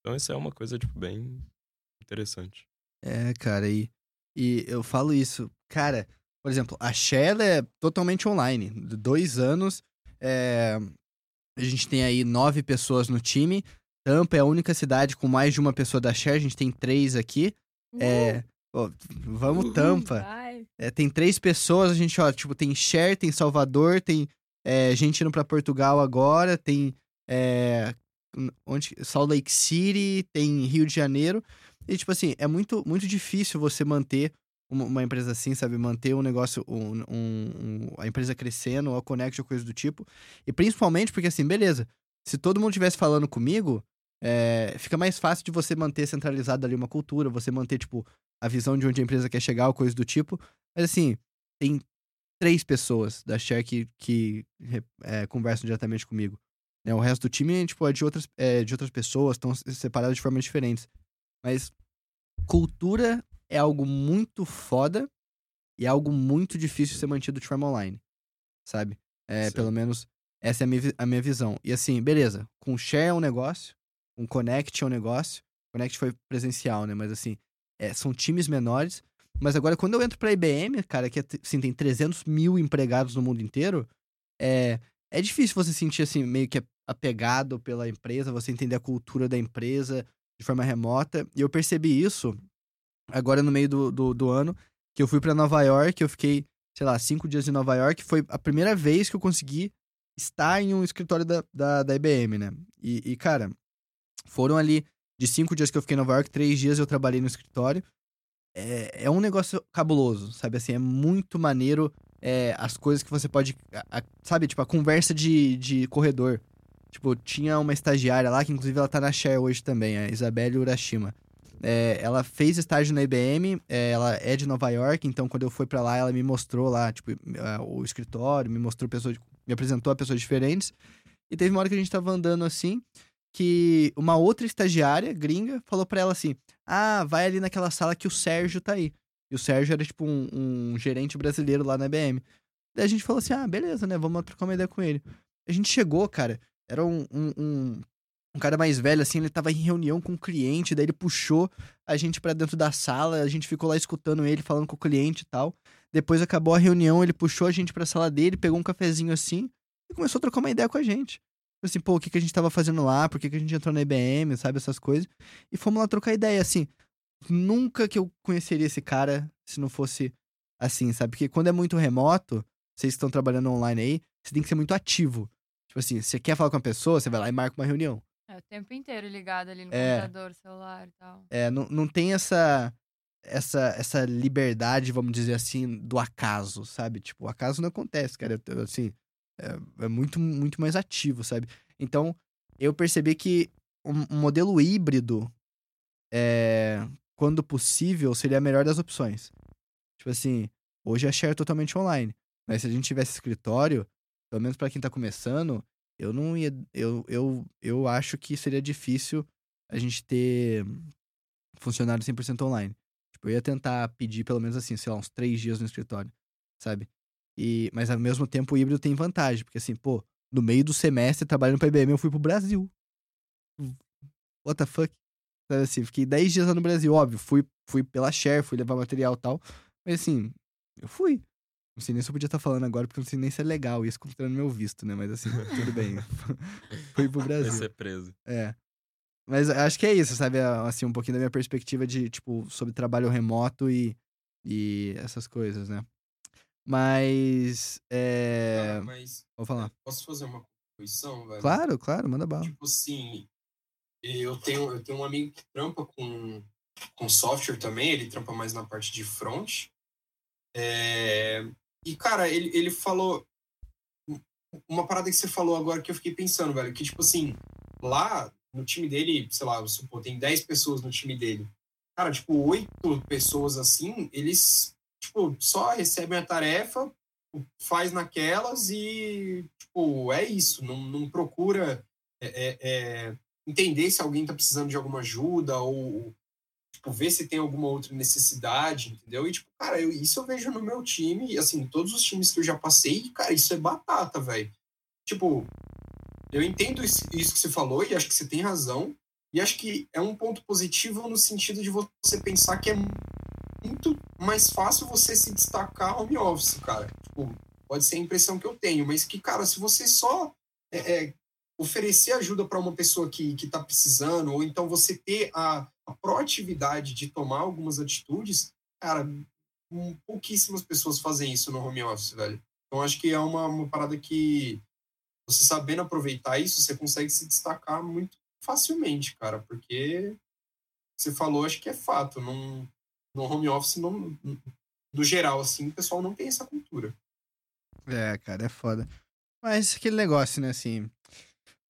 Então isso é uma coisa tipo bem interessante. É, cara, e, e eu falo isso. Cara, por exemplo, a Shell é totalmente online. De Dois anos, é, a gente tem aí nove pessoas no time. Tampa é a única cidade com mais de uma pessoa da Shell. A gente tem três aqui. É, pô, vamos, Uhul, Tampa. É, tem três pessoas, a gente, ó, tipo, tem Cher, tem Salvador, tem é, gente indo pra Portugal agora, tem é, onde, Salt Lake City, tem Rio de Janeiro. E, tipo assim, é muito, muito difícil você manter uma, uma empresa assim, sabe? Manter um negócio, um, um- um- a empresa crescendo, a Connect ou coisa do tipo. E principalmente porque, assim, beleza, se todo mundo estivesse falando comigo, é, fica mais fácil de você manter centralizado ali uma cultura, você manter, tipo, a visão de onde a empresa quer chegar ou coisa do tipo. Mas assim, tem três pessoas da Share que, que é, conversam diretamente comigo. né? O resto do time tipo, é de outras, é, de outras pessoas, estão separados de formas diferentes. Mas cultura é algo muito foda e é algo muito difícil de ser mantido de forma online. Sabe? É, pelo menos essa é a minha, a minha visão. E assim, beleza, com Share é um negócio, com Connect é um negócio. Connect foi presencial, né? Mas assim, é, são times menores. Mas agora, quando eu entro pra IBM, cara, que é assim, tem 300 mil empregados no mundo inteiro, é, é difícil você sentir, assim, meio que apegado pela empresa, você entender a cultura da empresa de forma remota. E eu percebi isso agora no meio do, do, do ano, que eu fui para Nova York, eu fiquei, sei lá, cinco dias em Nova York. Foi a primeira vez que eu consegui estar em um escritório da, da, da IBM, né? E, e, cara, foram ali de cinco dias que eu fiquei em Nova York, três dias eu trabalhei no escritório. É, é um negócio cabuloso, sabe? Assim, é muito maneiro é, as coisas que você pode. A, a, sabe, tipo, a conversa de, de corredor. Tipo, tinha uma estagiária lá, que inclusive ela tá na Share hoje também, a Isabelle Urashima. É, ela fez estágio na IBM, é, ela é de Nova York, então quando eu fui para lá, ela me mostrou lá, tipo, o escritório, me mostrou pessoas, me apresentou a pessoas diferentes. E teve uma hora que a gente tava andando assim, que uma outra estagiária gringa falou para ela assim: Ah, vai ali naquela sala que o Sérgio tá aí. E o Sérgio era tipo um, um gerente brasileiro lá na IBM. Daí a gente falou assim: Ah, beleza, né? Vamos trocar uma ideia com ele. A gente chegou, cara, era um, um, um, um cara mais velho, assim, ele tava em reunião com o cliente, daí ele puxou a gente para dentro da sala, a gente ficou lá escutando ele, falando com o cliente e tal. Depois acabou a reunião, ele puxou a gente pra sala dele, pegou um cafezinho assim e começou a trocar uma ideia com a gente. Assim, pô, o que, que a gente tava fazendo lá, por que, que a gente entrou na IBM, sabe, essas coisas. E fomos lá trocar ideia, assim. Nunca que eu conheceria esse cara se não fosse assim, sabe? Porque quando é muito remoto, vocês estão trabalhando online aí, você tem que ser muito ativo. Tipo assim, você quer falar com a pessoa, você vai lá e marca uma reunião. É, o tempo inteiro ligado ali no é, computador, celular e tal. É, não, não tem essa, essa, essa liberdade, vamos dizer assim, do acaso, sabe? Tipo, o acaso não acontece, cara. Assim, é, é muito, muito mais ativo, sabe? Então, eu percebi que um, um modelo híbrido, é, quando possível, seria a melhor das opções. Tipo assim, hoje a share é totalmente online. Mas se a gente tivesse escritório, pelo menos para quem tá começando, eu não ia. Eu, eu, eu acho que seria difícil a gente ter funcionário 100% online. Tipo, eu ia tentar pedir pelo menos assim, sei lá, uns três dias no escritório, sabe? E, mas ao mesmo tempo o híbrido tem vantagem, porque assim, pô, no meio do semestre trabalhando pra IBM eu fui pro Brasil. What the fuck? Sabe assim, fiquei 10 dias lá no Brasil, óbvio, fui, fui pela share, fui levar material e tal. Mas assim, eu fui. Não sei nem se eu podia estar falando agora, porque não sei nem se é legal isso considerando meu visto, né? Mas assim, tudo bem. Fui pro Brasil. Vai ser preso. É. Mas acho que é isso, sabe? Assim, um pouquinho da minha perspectiva de, tipo, sobre trabalho remoto e, e essas coisas, né? Mas. É... Ah, mas. Vou falar. Posso fazer uma contribuição, velho? Claro, claro, manda bala. Tipo assim, eu tenho, eu tenho um amigo que trampa com, com software também, ele trampa mais na parte de front. É, e, cara, ele, ele falou uma parada que você falou agora que eu fiquei pensando, velho, que, tipo assim, lá no time dele, sei lá, supor, tem 10 pessoas no time dele. Cara, tipo, oito pessoas assim, eles, tipo, só recebem a tarefa, faz naquelas e, tipo, é isso. Não, não procura é, é, é entender se alguém tá precisando de alguma ajuda ou ver se tem alguma outra necessidade, entendeu? E, tipo, cara, eu, isso eu vejo no meu time, e, assim, todos os times que eu já passei, e, cara, isso é batata, velho. Tipo, eu entendo isso, isso que você falou, e acho que você tem razão, e acho que é um ponto positivo no sentido de você pensar que é muito mais fácil você se destacar home office, cara. Tipo, pode ser a impressão que eu tenho, mas que, cara, se você só é, é, oferecer ajuda para uma pessoa que está precisando, ou então você ter a, a proatividade de tomar algumas atitudes, cara, pouquíssimas pessoas fazem isso no home office, velho. Então acho que é uma, uma parada que você sabendo aproveitar isso, você consegue se destacar muito facilmente, cara, porque você falou, acho que é fato, não, no home office, não, no geral, assim, o pessoal não tem essa cultura. É, cara, é foda. Mas aquele negócio, né, assim,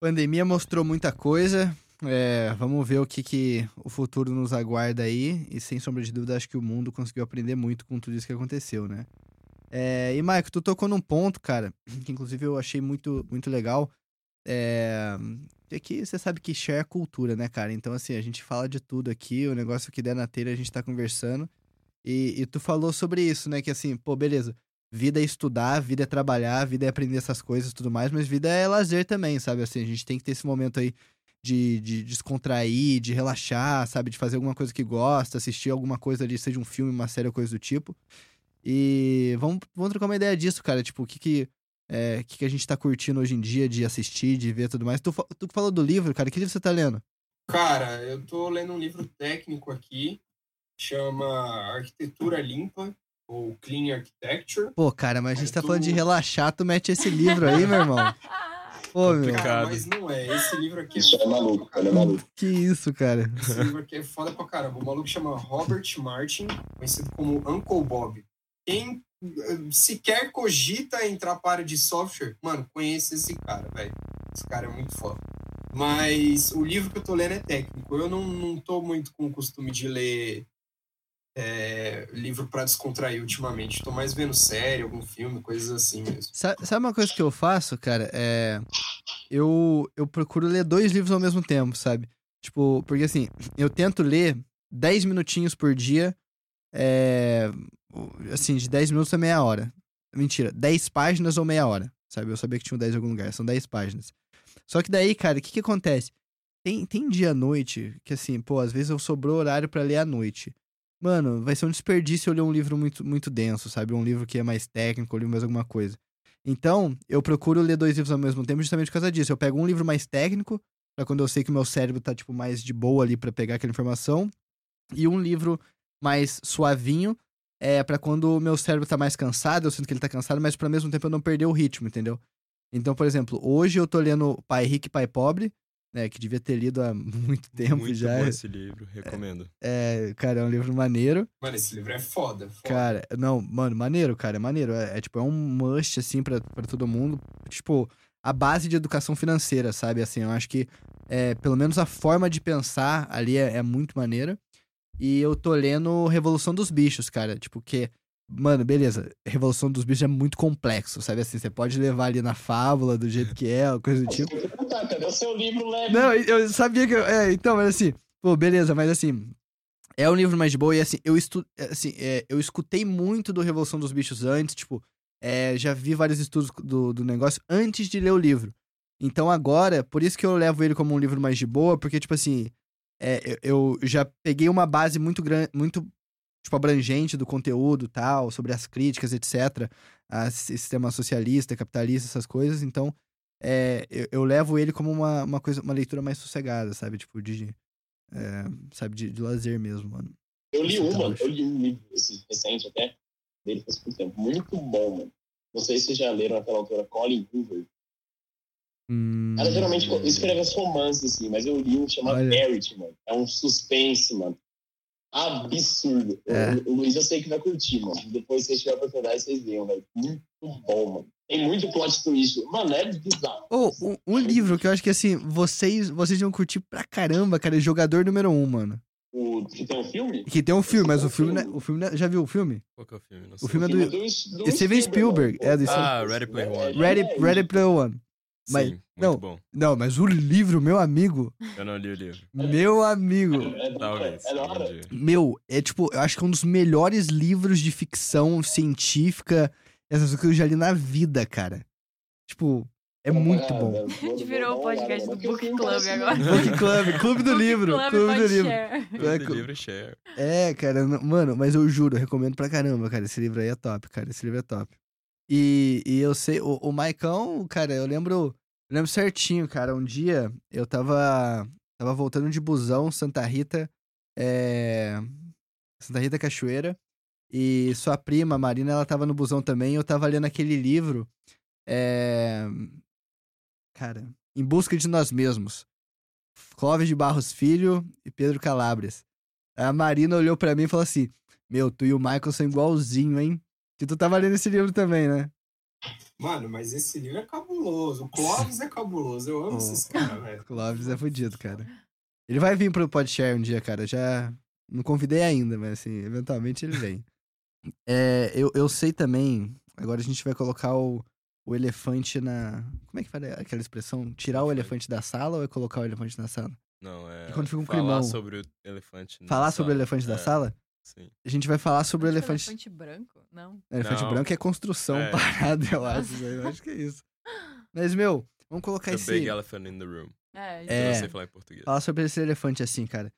Pandemia mostrou muita coisa. É, vamos ver o que, que o futuro nos aguarda aí. E sem sombra de dúvida, acho que o mundo conseguiu aprender muito com tudo isso que aconteceu, né? É, e, Maico, tu tocou num ponto, cara, que inclusive eu achei muito, muito legal. É, é que você sabe que share é cultura, né, cara? Então, assim, a gente fala de tudo aqui, o negócio que der na telha a gente tá conversando. E, e tu falou sobre isso, né? Que assim, pô, beleza vida é estudar, vida é trabalhar, vida é aprender essas coisas e tudo mais, mas vida é lazer também, sabe? Assim, a gente tem que ter esse momento aí de, de descontrair, de relaxar, sabe? De fazer alguma coisa que gosta, assistir alguma coisa ali, seja um filme, uma série ou coisa do tipo. E vamos, vamos trocar uma ideia disso, cara. Tipo, o que que, é, que que a gente tá curtindo hoje em dia de assistir, de ver tudo mais. Tu, tu falou do livro, cara. Que livro você tá lendo? Cara, eu tô lendo um livro técnico aqui, chama Arquitetura Limpa, ou Clean Architecture. Pô, cara, mas a gente Mas tá tu- falando de relaxar, tu mete esse livro aí, meu irmão. Pô, meu. Cara, mas não é. Esse livro aqui é Isso é maluco, ele é maluco. Que isso, cara. Esse livro aqui é foda pra caramba. O maluco chama Robert Martin, conhecido como Uncle Bob. Quem sequer cogita entrar para a área de software, mano, conhece esse cara, velho. Esse cara é muito foda. Mas o livro que eu tô lendo é técnico. Eu não, não tô muito com o costume de ler é, livro pra descontrair ultimamente. Tô mais vendo série, algum filme, coisas assim mesmo. Sa- Sabe uma coisa que eu faço, cara? É. Eu, eu procuro ler dois livros ao mesmo tempo, sabe? Tipo, porque assim, eu tento ler 10 minutinhos por dia. É. Assim, de 10 minutos a meia hora. Mentira, 10 páginas ou meia hora. Sabe? Eu sabia que tinha um 10 em algum lugar. São 10 páginas. Só que daí, cara, o que que acontece? Tem, tem dia à noite que, assim, pô, às vezes eu sobrou horário pra ler à noite. Mano, vai ser um desperdício eu ler um livro muito, muito denso, sabe? Um livro que é mais técnico, ou mais alguma coisa. Então, eu procuro ler dois livros ao mesmo tempo justamente por causa disso. Eu pego um livro mais técnico, pra quando eu sei que o meu cérebro tá, tipo, mais de boa ali pra pegar aquela informação. E um livro mais suavinho, é para quando o meu cérebro tá mais cansado, eu sinto que ele tá cansado, mas ao mesmo tempo eu não perder o ritmo, entendeu? Então, por exemplo, hoje eu tô lendo Pai Rico e Pai Pobre, né? Que devia ter lido há muito tempo Muito já. bom esse livro, recomendo. É, cara, é um livro maneiro. Mano, esse livro é foda. foda. Cara, não, mano, maneiro, cara, é maneiro. É, é, tipo, é um must, assim, pra, pra todo mundo. Tipo, a base de educação financeira, sabe? Assim, eu acho que, é, pelo menos a forma de pensar ali é, é muito maneira. E eu tô lendo Revolução dos Bichos, cara. Tipo, que, mano, beleza, Revolução dos Bichos é muito complexo, sabe? Assim, você pode levar ali na fábula, do jeito que é, coisa do tipo. Cadê o seu livro leve? Não, eu sabia que. Eu, é, então, mas assim, pô, beleza, mas assim. É um livro mais de boa e assim, eu, estu, assim, é, eu escutei muito do Revolução dos Bichos antes, tipo, é, já vi vários estudos do, do negócio antes de ler o livro. Então agora, por isso que eu levo ele como um livro mais de boa, porque, tipo assim, é, eu, eu já peguei uma base muito grande, muito, tipo, abrangente do conteúdo tal, sobre as críticas, etc. A sistema socialista, capitalista, essas coisas, então é, eu, eu levo ele como uma, uma coisa, uma leitura mais sossegada, sabe? Tipo, de. é, sabe, de, de lazer mesmo, mano. Eu li um, mano. Eu li um livro esse, recente até, dele faz pouco tempo. Muito bom, mano. Não sei se vocês já leram naquela autora Colin Hoover. Hum, Ela geralmente escreve os romances, assim, mas eu li um chamado. Merit, mano. É um suspense, mano. Absurdo. É. O, o Luiz eu sei que vai curtir, mano. Depois, vocês tiverem a oportunidade, vocês leiam, velho. Muito bom, mano. Tem muito plot twist. Mano, é bizarro. Oh, um, um livro que eu acho que assim, vocês, vocês vão curtir pra caramba, cara, é Jogador Número 1, um, mano. O, que tem um filme? Que tem um filme, mas o filme, não é- o filme não é- já viu o filme? Qual que é o filme? Não O sei. filme é do- do, e Steven Spielberg, é, do Ah, Ready Player One. Ready, Ready Player One. Mas- Sim, muito não. bom. Não, mas o livro, meu amigo, Eu não li o livro. meu amigo, É, hora, Talvez. é meu, é tipo, eu acho que é um dos melhores livros de ficção científica, essas coisas que eu já li na vida, cara. Tipo, é muito bom. A gente virou o podcast do Book Club agora. Book Club, Clube do Livro, Club Clube do Livro. Clube É, do livro share. É, cara, mano, mas eu juro, eu recomendo pra caramba, cara. Esse livro aí é top, cara. Esse livro é top. E, e eu sei, o, o Maicão, cara, eu lembro, eu lembro certinho, cara. Um dia eu tava, tava voltando de busão, Santa Rita, é, Santa Rita Cachoeira. E sua prima, a Marina, ela tava no busão também. Eu tava lendo aquele livro, é, cara, Em Busca de Nós Mesmos. Clóvis de Barros Filho e Pedro Calabres. A Marina olhou pra mim e falou assim: Meu, tu e o Michael são igualzinho, hein? Que tu tava lendo esse livro também, né? Mano, mas esse livro é cabuloso. O Clóvis é cabuloso. Eu amo Oh. esses caras, velho. Clóvis é fudido, cara. Ele vai vir pro Podshare um dia, cara. Já não convidei ainda, mas assim, eventualmente ele vem. É, eu, eu sei também. Agora a gente vai colocar o, o elefante na. Como é que fala aquela expressão? Tirar o elefante da sala ou é colocar o elefante na sala? Não, é. E quando fica um falar climão? sobre o elefante. na Falar sobre o sala. elefante da É, sala? Sim. A gente vai falar sobre o é elefante. elefante branco? Não. Elefante Não. branco é construção É. parada, eu acho. Eu acho que é isso. Mas, meu, vamos colocar The esse. Big Elephant in the Room. É, Eu É. não sei falar em português. Fala sobre esse elefante assim, cara.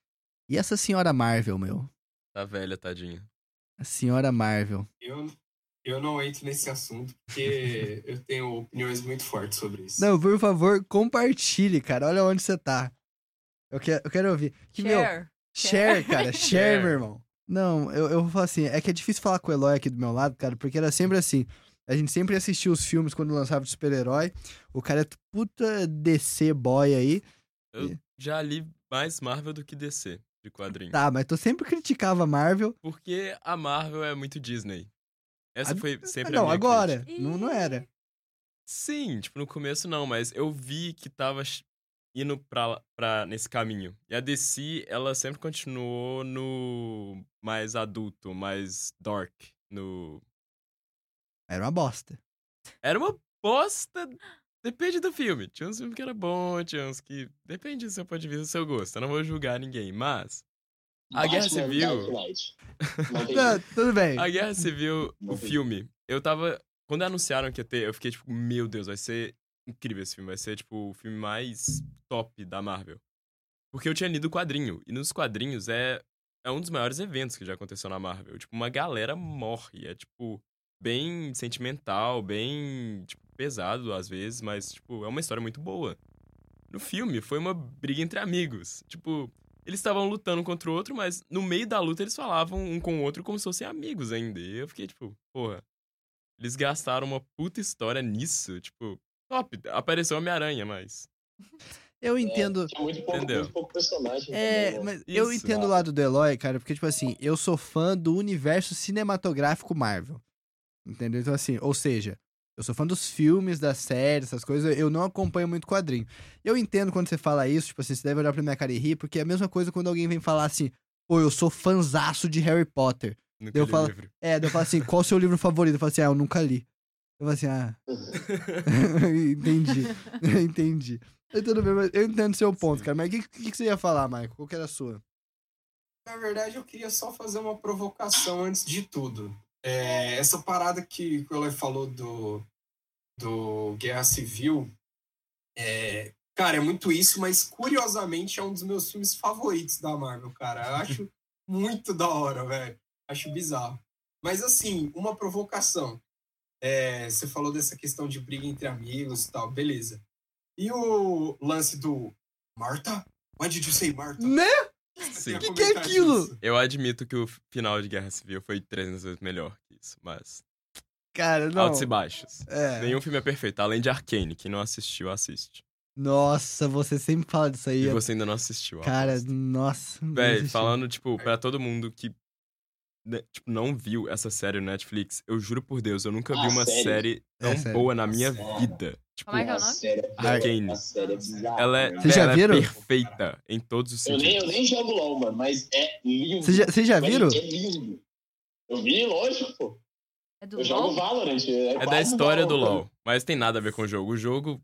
E essa senhora Marvel, meu? Tá velha, tadinha. A senhora Marvel. Eu, eu não entro nesse assunto porque eu tenho opiniões muito fortes sobre isso. Não, por favor, compartilhe, cara. Olha onde você tá. Eu quero, eu quero ouvir. Que, meu, Share. Share, cara. Share, Share. meu irmão. Não, eu, eu vou falar assim, é que é difícil falar com o Eloy aqui do meu lado, cara, porque era sempre assim. A gente sempre assistia os filmes quando lançava de super-herói. O cara é puta DC boy aí. Eu já li mais Marvel do que DC de quadrinho. Tá, mas tu sempre criticava a Marvel. Porque a Marvel é muito Disney. Essa Ah, foi sempre a não, minha agora. crítica. Não, não era. Sim, tipo, no começo não, mas eu vi que tava indo pra, pra nesse caminho. E a DC, ela sempre continuou no mais adulto, mais dark, no... Era uma bosta. Era uma bosta, depende do filme. Tinha uns filmes que era bom, tinha uns que... Depende do seu ponto de vista, do seu gosto. Eu não vou julgar ninguém, mas... A Guerra Civil-. Não tudo bem. A Guerra Civil, o filme, eu tava. Quando anunciaram que ia ter, eu fiquei tipo, meu Deus, vai ser incrível esse filme. Vai ser, tipo, o filme mais top da Marvel. Porque eu tinha lido o quadrinho. E nos quadrinhos é, é um dos maiores eventos que já aconteceu na Marvel. Tipo, uma galera morre. É, tipo, bem sentimental, bem, tipo, pesado às vezes, mas, tipo, é uma história muito boa. No filme, foi uma briga entre amigos. Tipo, eles estavam lutando contra o outro, mas no meio da luta eles falavam um com o outro como se fossem amigos ainda. E eu fiquei tipo, porra, eles gastaram uma puta história nisso. Tipo, top. Apareceu Homem-Aranha, mas. Eu entendo. Tinha muito pouco, Entendeu? muito pouco personagem. É, também, né? mas eu Isso. entendo o lado do Eloy, cara, porque, tipo assim, eu sou fã do universo cinematográfico Marvel. Entendeu? Então, assim, ou seja, eu sou fã dos filmes, das séries, essas coisas, eu não acompanho muito quadrinho. Eu entendo quando você fala isso, tipo assim, você deve olhar pra minha cara e rir, porque é a mesma coisa quando alguém vem falar assim, pô, eu sou fanzaço de Harry Potter. No Eu falo- livro. É, eu falo assim, qual o seu livro favorito? Eu falo assim, ah, eu nunca li. Eu falo assim, ah, entendi, entendi. Eu, tudo bem, mas eu entendo seu ponto, Sim. cara, mas o que, que, que você ia falar, Michael? Qual que era a sua? Na verdade, eu queria só fazer uma provocação antes de tudo. É, essa parada que o Eloy falou do, do Guerra Civil, é, cara, é muito isso, mas curiosamente é um dos meus filmes favoritos da Marvel, cara. Eu acho muito da hora, velho. Acho bizarro. Mas assim, uma provocação. É, você falou dessa questão de briga entre amigos e tal, beleza. E o lance do Marta? Why did you say Marta? Né? Sim. Ia Que que é aquilo? disso. Eu admito que o final de Guerra Civil foi 300 vezes melhor que isso, mas. Cara, não. Altos e baixos. É. Nenhum filme é perfeito, além de Arcane. Quem não assistiu, assiste. Nossa, você sempre fala disso aí. E você ainda não assistiu. Cara, aposto. nossa. Véi, falando, tipo, pra todo mundo que tipo, não viu essa série no Netflix, eu juro por Deus, eu nunca vi uma sério? série tão É, boa na minha Sério? vida. Tipo, Como é que é o A nome? é- Arcane. É bizarra. ela é, mano. Vocês já ela é viram? perfeita em todos os Eu nem, eu sentidos. nem jogo LOL, mano, mas é lindo. Vocês já, já viram? É lindo. Eu vi, lógico, pô. É do Eu jogo LOL? Valorant. É, É da história do LOL. LoL, mas tem nada a ver com o jogo. O jogo,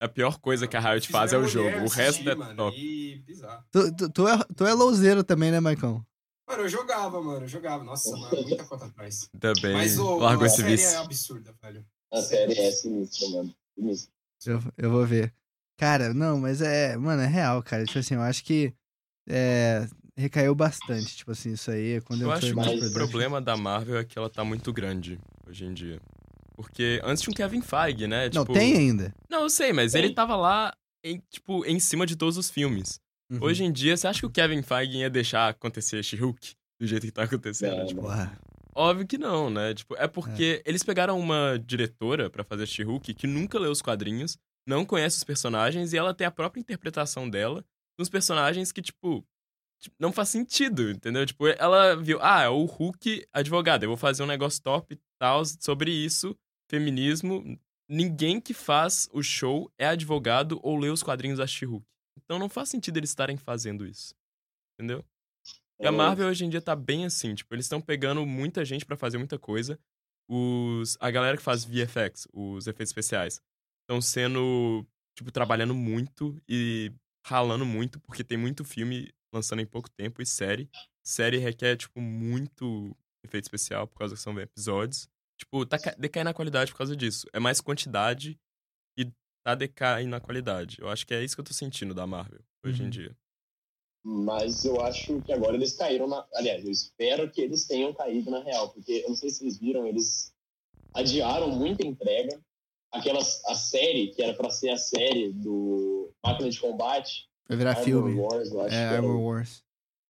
a pior coisa que a Riot faz é o jogo. O resto é top. E bizarro. Tu, tu, tu é, tu é louzeiro também, né, Maicon? Mano, eu jogava, mano, eu jogava. Nossa, mano, muita conta atrás. Também Mas o, largou a esse série vício. é absurda, velho. A série é sinistra, mano. Sinistra. Eu, eu vou ver. Cara, não, mas é. Mano, é real, cara. Tipo assim, eu acho que. É, recaiu bastante. Tipo assim, isso aí. Quando Eu eu acho que mais o problema da Marvel é que ela tá muito grande hoje em dia. Porque antes tinha um Kevin Feige, né? Não, Tipo, tem ainda. Não, eu sei, mas Tem. ele tava lá, em, tipo, em cima de todos os filmes. Uhum. Hoje em dia, você acha que o Kevin Feige ia deixar acontecer She-Hulk do jeito que tá acontecendo? Não, Tipo, Porra. óbvio que não, né? Tipo, é porque eles pegaram uma diretora pra fazer She-Hulk que nunca leu os quadrinhos, não conhece os personagens e ela tem a própria interpretação dela nos personagens que, tipo, tipo, não faz sentido, entendeu? Tipo, ela viu, ah, é o Hulk advogado, eu vou fazer um negócio top e tal sobre isso, feminismo. Ninguém que faz o show é advogado ou lê os quadrinhos da She-Hulk. Então não faz sentido eles estarem fazendo isso. Entendeu? E a Marvel hoje em dia tá bem assim, tipo, eles estão pegando muita gente pra fazer muita coisa. Os a galera que faz VFX, os efeitos especiais, estão sendo, tipo, trabalhando muito e ralando muito porque tem muito filme lançando em pouco tempo e série. Série requer tipo muito efeito especial por causa que são episódios. Tipo, tá ca- decaindo a qualidade por causa disso. É mais quantidade tá decaindo na qualidade. Eu acho que é isso que eu tô sentindo da Marvel hoje Uhum. em dia. Mas eu acho que agora eles caíram na. Aliás, eu espero que eles tenham caído na real, porque eu não sei se vocês viram, eles adiaram muita entrega. Aquela a série, que era pra ser a série do Máquina de Combate, Vai virar Armor filme. Wars, eu acho É, era, Armor o- Wars.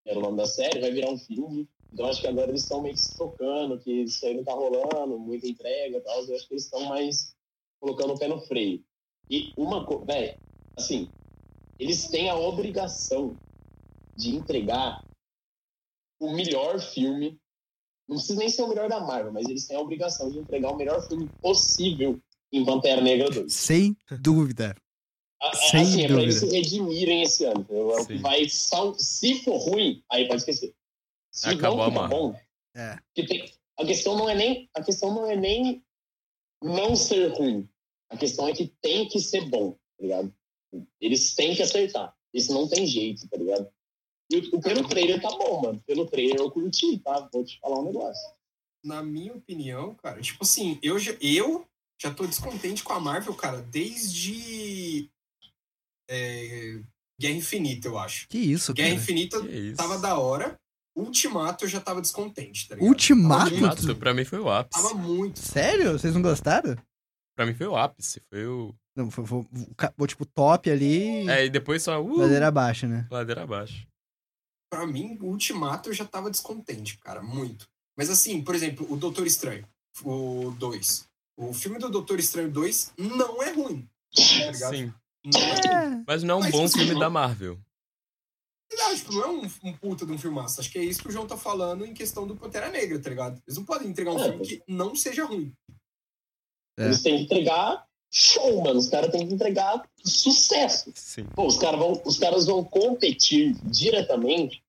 era o nome da série, vai virar um filme. Então acho que agora eles estão meio que se tocando, que isso aí não tá rolando, muita entrega e tal. Eu acho que eles estão mais colocando o pé no freio. E uma coisa, velho, assim, eles têm a obrigação de entregar o melhor filme. Não precisa nem ser o melhor da Marvel, mas eles têm a obrigação de entregar o melhor filme possível em Pantera Negra 2. Sem dúvida. A- a- Sem assim, é pra dúvida. eles se redimirem esse ano. entendeu? É o que vai. Se for ruim, aí pode esquecer. Se Acabou não a ficar Marvel. bom, É. tem... a questão não é nem a questão não é nem não ser ruim. A questão é que tem que ser bom, tá ligado? Eles têm que acertar. Isso não tem jeito, tá ligado? E o, o- pelo trailer tá bom, mano. Pelo trailer eu curti, tá? Vou te falar um negócio. Na minha opinião, cara, tipo assim, eu já, eu já tô descontente com a Marvel, cara, desde é, Guerra Infinita, eu acho. Que isso, Guerra cara. Infinita Que isso. tava da hora. Ultimato eu já tava descontente, tá ligado? Ultimato? Ultimato, pra mim foi o ápice. tava muito. Sério? Vocês não gostaram? Pra mim foi o ápice. Foi o. Não, foi, foi, foi, tipo top ali. É, e depois só. Uh, Ladeira abaixo, né? ladeira abaixo. Pra mim, o Ultimato eu já tava descontente, cara, muito. Mas assim, por exemplo, o Doutor Estranho, o 2. O filme do Doutor Estranho 2 não é ruim, tá? Sim. Não é ruim. Mas não é um Mas, bom assim, filme não- da Marvel. Tipo, não é um, um puta de um filmaço. Acho que é isso que o João tá falando em questão do Pantera Negra, tá ligado? Eles não podem entregar um É, filme que não seja ruim. É. Eles têm que entregar show, mano. Os caras têm que entregar sucesso. Sim. Pô, os caras vão, os caras vão competir diretamente.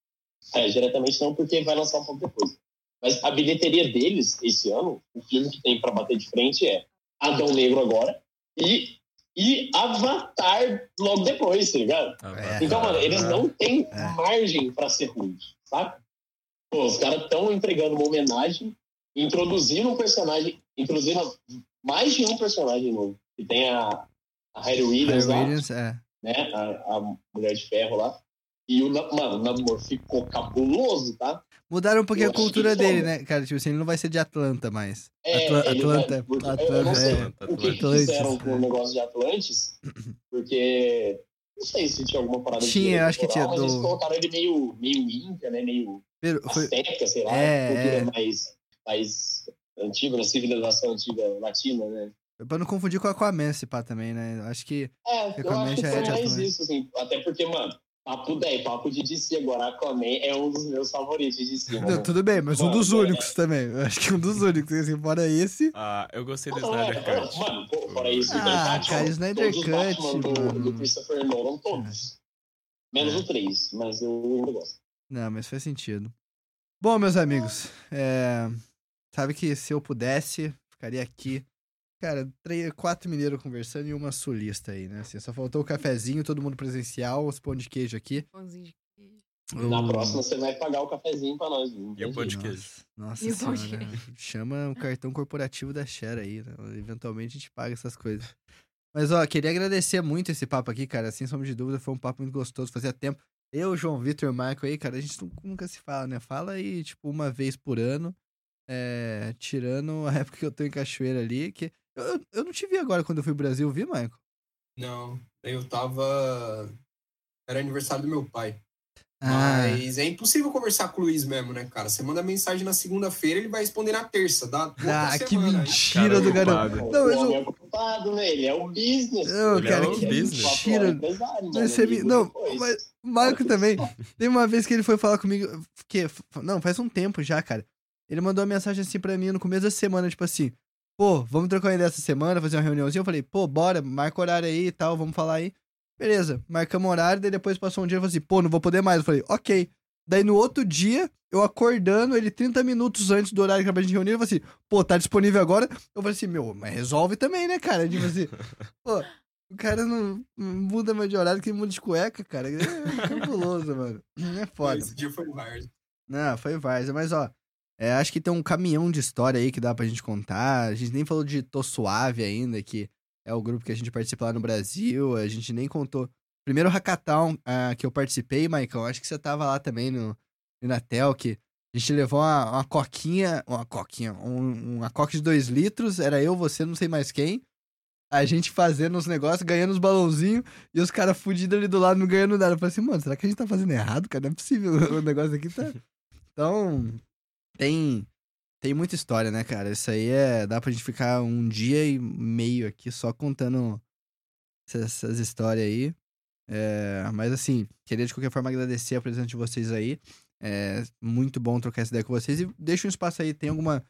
É, diretamente não, porque vai lançar um pouco depois. Mas a bilheteria deles, esse ano, o filme que tem pra bater de frente é Adão Negro agora e, e Avatar logo depois, tá ligado? É. Então, mano, eles não têm É. margem pra ser ruins, saca? Pô, os caras estão entregando uma homenagem, introduzindo um personagem, introduzindo mais de um personagem novo. Que tem a, a Harry Williams Harry lá, Williams, é. né? A, a Mulher de Ferro lá. E o, mano, o Namor ficou cabuloso, tá? Mudaram um pouquinho Eu a cultura dele, né? Cara, tipo assim, ele não vai ser de Atlanta mais. É, Atla- ele Atlanta, vai- Atlanta, eu não sei é. o que, que Atlantis, fizeram com é. o negócio de Atlantis, porque não sei se tinha alguma parada de Tinha, acho que tinha Mas do- eles colocaram ele meio, meio inca, né? Meio Pero- Foi, azteca, sei lá, É, é. mais, mais antiga, né? civilização antiga latina, né? pra não confundir com o Aquaman, esse pá também, né? Acho que. É, eu acho que já foi é mais isso, assim. Até porque, mano, papo 10, papo de DC agora, Aquaman é um dos meus favoritos de DC, Não, tudo bem, mas um Mano, dos é. únicos também. Eu acho que um dos únicos. Assim, fora esse. Ah, eu gostei do é, Snyder não, Cut. Mano, pô, fora isso, Ah, o Batman, cara, Snyder todos os Cut, Batman do, mano. do Christopher Nolan, todos. Menos É. o 3, mas eu ainda gosto. Não, mas faz sentido. Bom, meus amigos, é, sabe que se eu pudesse, ficaria aqui. Cara, três, quatro mineiros conversando e uma sulista aí, né? Assim, só faltou o cafezinho, todo mundo presencial, os pão de queijo aqui. Pãozinho de queijo. Na O- próxima você vai pagar o cafezinho pra nós. E o pão de queijo. Nossa E o pão de senhora. Chama o cartão corporativo da Share aí, né? Eventualmente a gente paga essas coisas. Mas, ó, queria agradecer muito esse papo aqui, cara. Sem sombra de dúvida, foi um papo muito gostoso. Fazia tempo. Eu, João Vitor e o Marco aí, cara, a gente nu- nunca se fala, né? Fala aí, tipo, uma vez por ano. É, tirando a época que eu tô em Cachoeira ali. Que... Eu, eu- eu não te vi agora quando eu fui pro Brasil, vi, Marco? Não, eu tava. Era aniversário do meu pai. Ah, Mas é impossível conversar com o Luiz mesmo, né, cara? Você manda mensagem na segunda-feira, ele vai responder na terça. Dá ah que semana. Aí, mentira Cara, do garoto. Não, mas o o- homem é ocupado, né? Ele é o business. Não, Ele é cara, o que business. mentira. Amigo Não, mas o Marco também. Tem uma vez que ele foi falar comigo. Que, não, faz um tempo já, cara. Ele mandou uma mensagem assim pra mim no começo da semana, tipo assim: pô, vamos trocar uma ideia essa semana, fazer uma reuniãozinha. Eu falei: pô, bora, marca horário aí e tal, vamos falar aí. Beleza, marcamos horário, daí depois passou um dia e falou assim: pô, não vou poder mais. Eu falei: ok. Daí no outro dia, eu acordando, ele 30 minutos antes do horário que era pra gente reunir, ele falou assim: pô, tá disponível agora? Eu falei assim: meu, mas resolve também, né, cara? Tipo assim, pô. O cara não muda mais de horário que muda de cueca, cara. É cabuloso, mano. É foda. Esse dia foi Varsa. Não, foi Varza, mas ó. É, acho que tem um caminhão de história aí que dá pra gente contar. A gente nem falou de Tô Suave ainda, que é o grupo que a gente participa lá no Brasil. A gente nem contou. Primeiro hackathon uh, que eu participei, Maicon, acho que você tava lá também no, no Inatel, que a gente levou uma, uma coquinha, uma coquinha, um, uma coca de dois litros, era eu, você, não sei mais quem. A gente fazendo os negócios, ganhando os balãozinhos, e os caras fudidos ali do lado não ganhando nada. Eu falei assim, mano, será que a gente tá fazendo errado, cara? Não é possível, o negócio aqui tá... Então, tem, tem muita história, né, cara? Isso aí é... Dá pra gente ficar um dia e meio aqui só contando essas, histórias aí. É, mas assim, queria de qualquer forma agradecer a presença de vocês aí. É muito bom trocar essa ideia com vocês. E deixa um espaço aí, tem alguma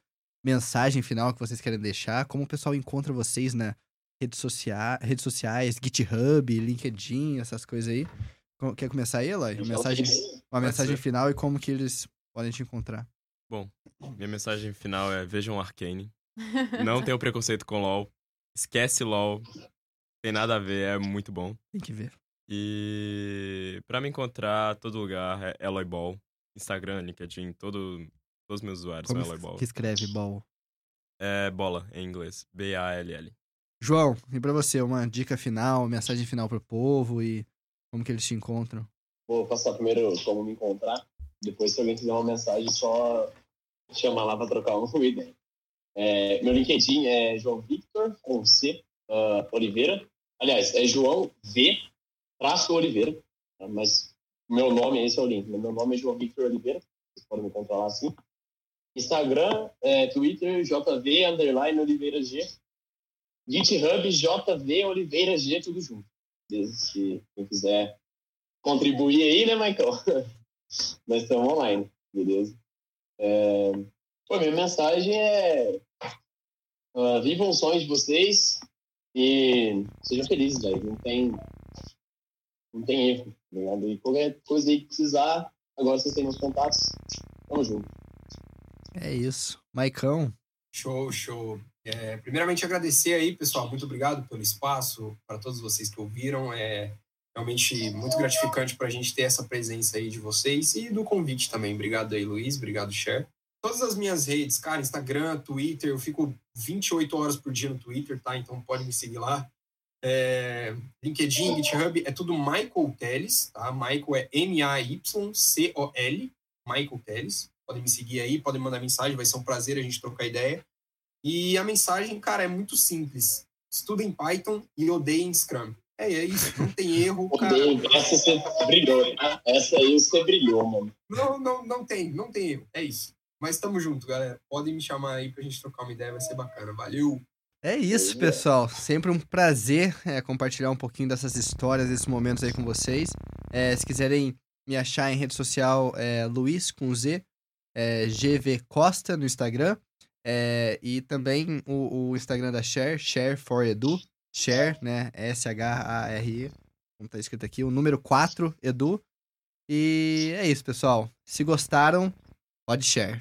mensagem final que vocês querem deixar? Como o pessoal encontra vocês na redes, sociais, redes sociais, GitHub, LinkedIn, essas coisas aí? Quer começar aí, Eloy? Uma mensagem, uma mensagem final e como que eles podem te encontrar? Bom, minha mensagem final é vejam Arcane. Não tenham preconceito com LoL. Esquece LoL. Tem nada a ver, é muito bom. Tem que ver. E para me encontrar, todo lugar é Eloy Ball. Instagram, LinkedIn, todo, todos os meus usuários Como são Eloy Ball. que escreve ball? É bola, em inglês. B-A-L-L. João, e pra você, uma dica final, mensagem final pro povo e como que eles te encontram? Vou passar primeiro como me encontrar. Depois, se alguém quiser uma mensagem, só chamar lá pra trocar uma ideia. É, meu LinkedIn é João Victor, com C, uh, Oliveira. Aliás, é João V, traço Oliveira. Tá? Mas meu nome, esse é o link. Meu nome é João Victor Oliveira. Vocês podem me encontrar lá assim. Instagram, é, Twitter, JV, underline Oliveira G. GitHub, JV Oliveira G, tudo junto. Se quem quiser contribuir aí, né, Michael? Nós estamos online, beleza? É... Pô, minha mensagem é uh, vivam os sonhos de vocês e sejam felizes, velho. Não tem, não tem erro, tá ligado? E qualquer coisa aí que precisar, agora vocês têm meus contatos. Tamo junto. É isso. Maicão. Show, show. É, primeiramente, agradecer aí, pessoal. Muito obrigado pelo espaço, para todos vocês que ouviram. É realmente muito gratificante para a gente ter essa presença aí de vocês e do convite também. Obrigado aí, Luiz. Obrigado, Cher. Todas as minhas redes, cara, Instagram, Twitter, eu fico 28 horas por dia no Twitter, tá? Então pode me seguir lá. É, LinkedIn, GitHub, é tudo Michael Teles, tá? Michael é M-A-Y-C-O-L, Michael Teles. Podem me seguir aí, podem mandar mensagem, vai ser um prazer a gente trocar ideia. E a mensagem, cara, é muito simples. Estudem Python e odeiem Scrum. É, é isso, não tem erro, cara. Essa você brilhou, né? Essa aí você brilhou, mano. Não, não, não tem, não tem erro. É isso. Mas tamo junto, galera. Podem me chamar aí pra gente trocar uma ideia, vai ser bacana. Valeu! É isso, pessoal. Sempre um prazer é, compartilhar um pouquinho dessas histórias, desses momentos aí com vocês. É, se quiserem me achar em rede social, é Luiz com Z, é, GV Costa no Instagram. É, e também o, o, Instagram da Share, Share for Edu. Share, né? S-H-A-R-E, como tá escrito aqui. O número 4, Edu. E é isso, pessoal. Se gostaram, pode share.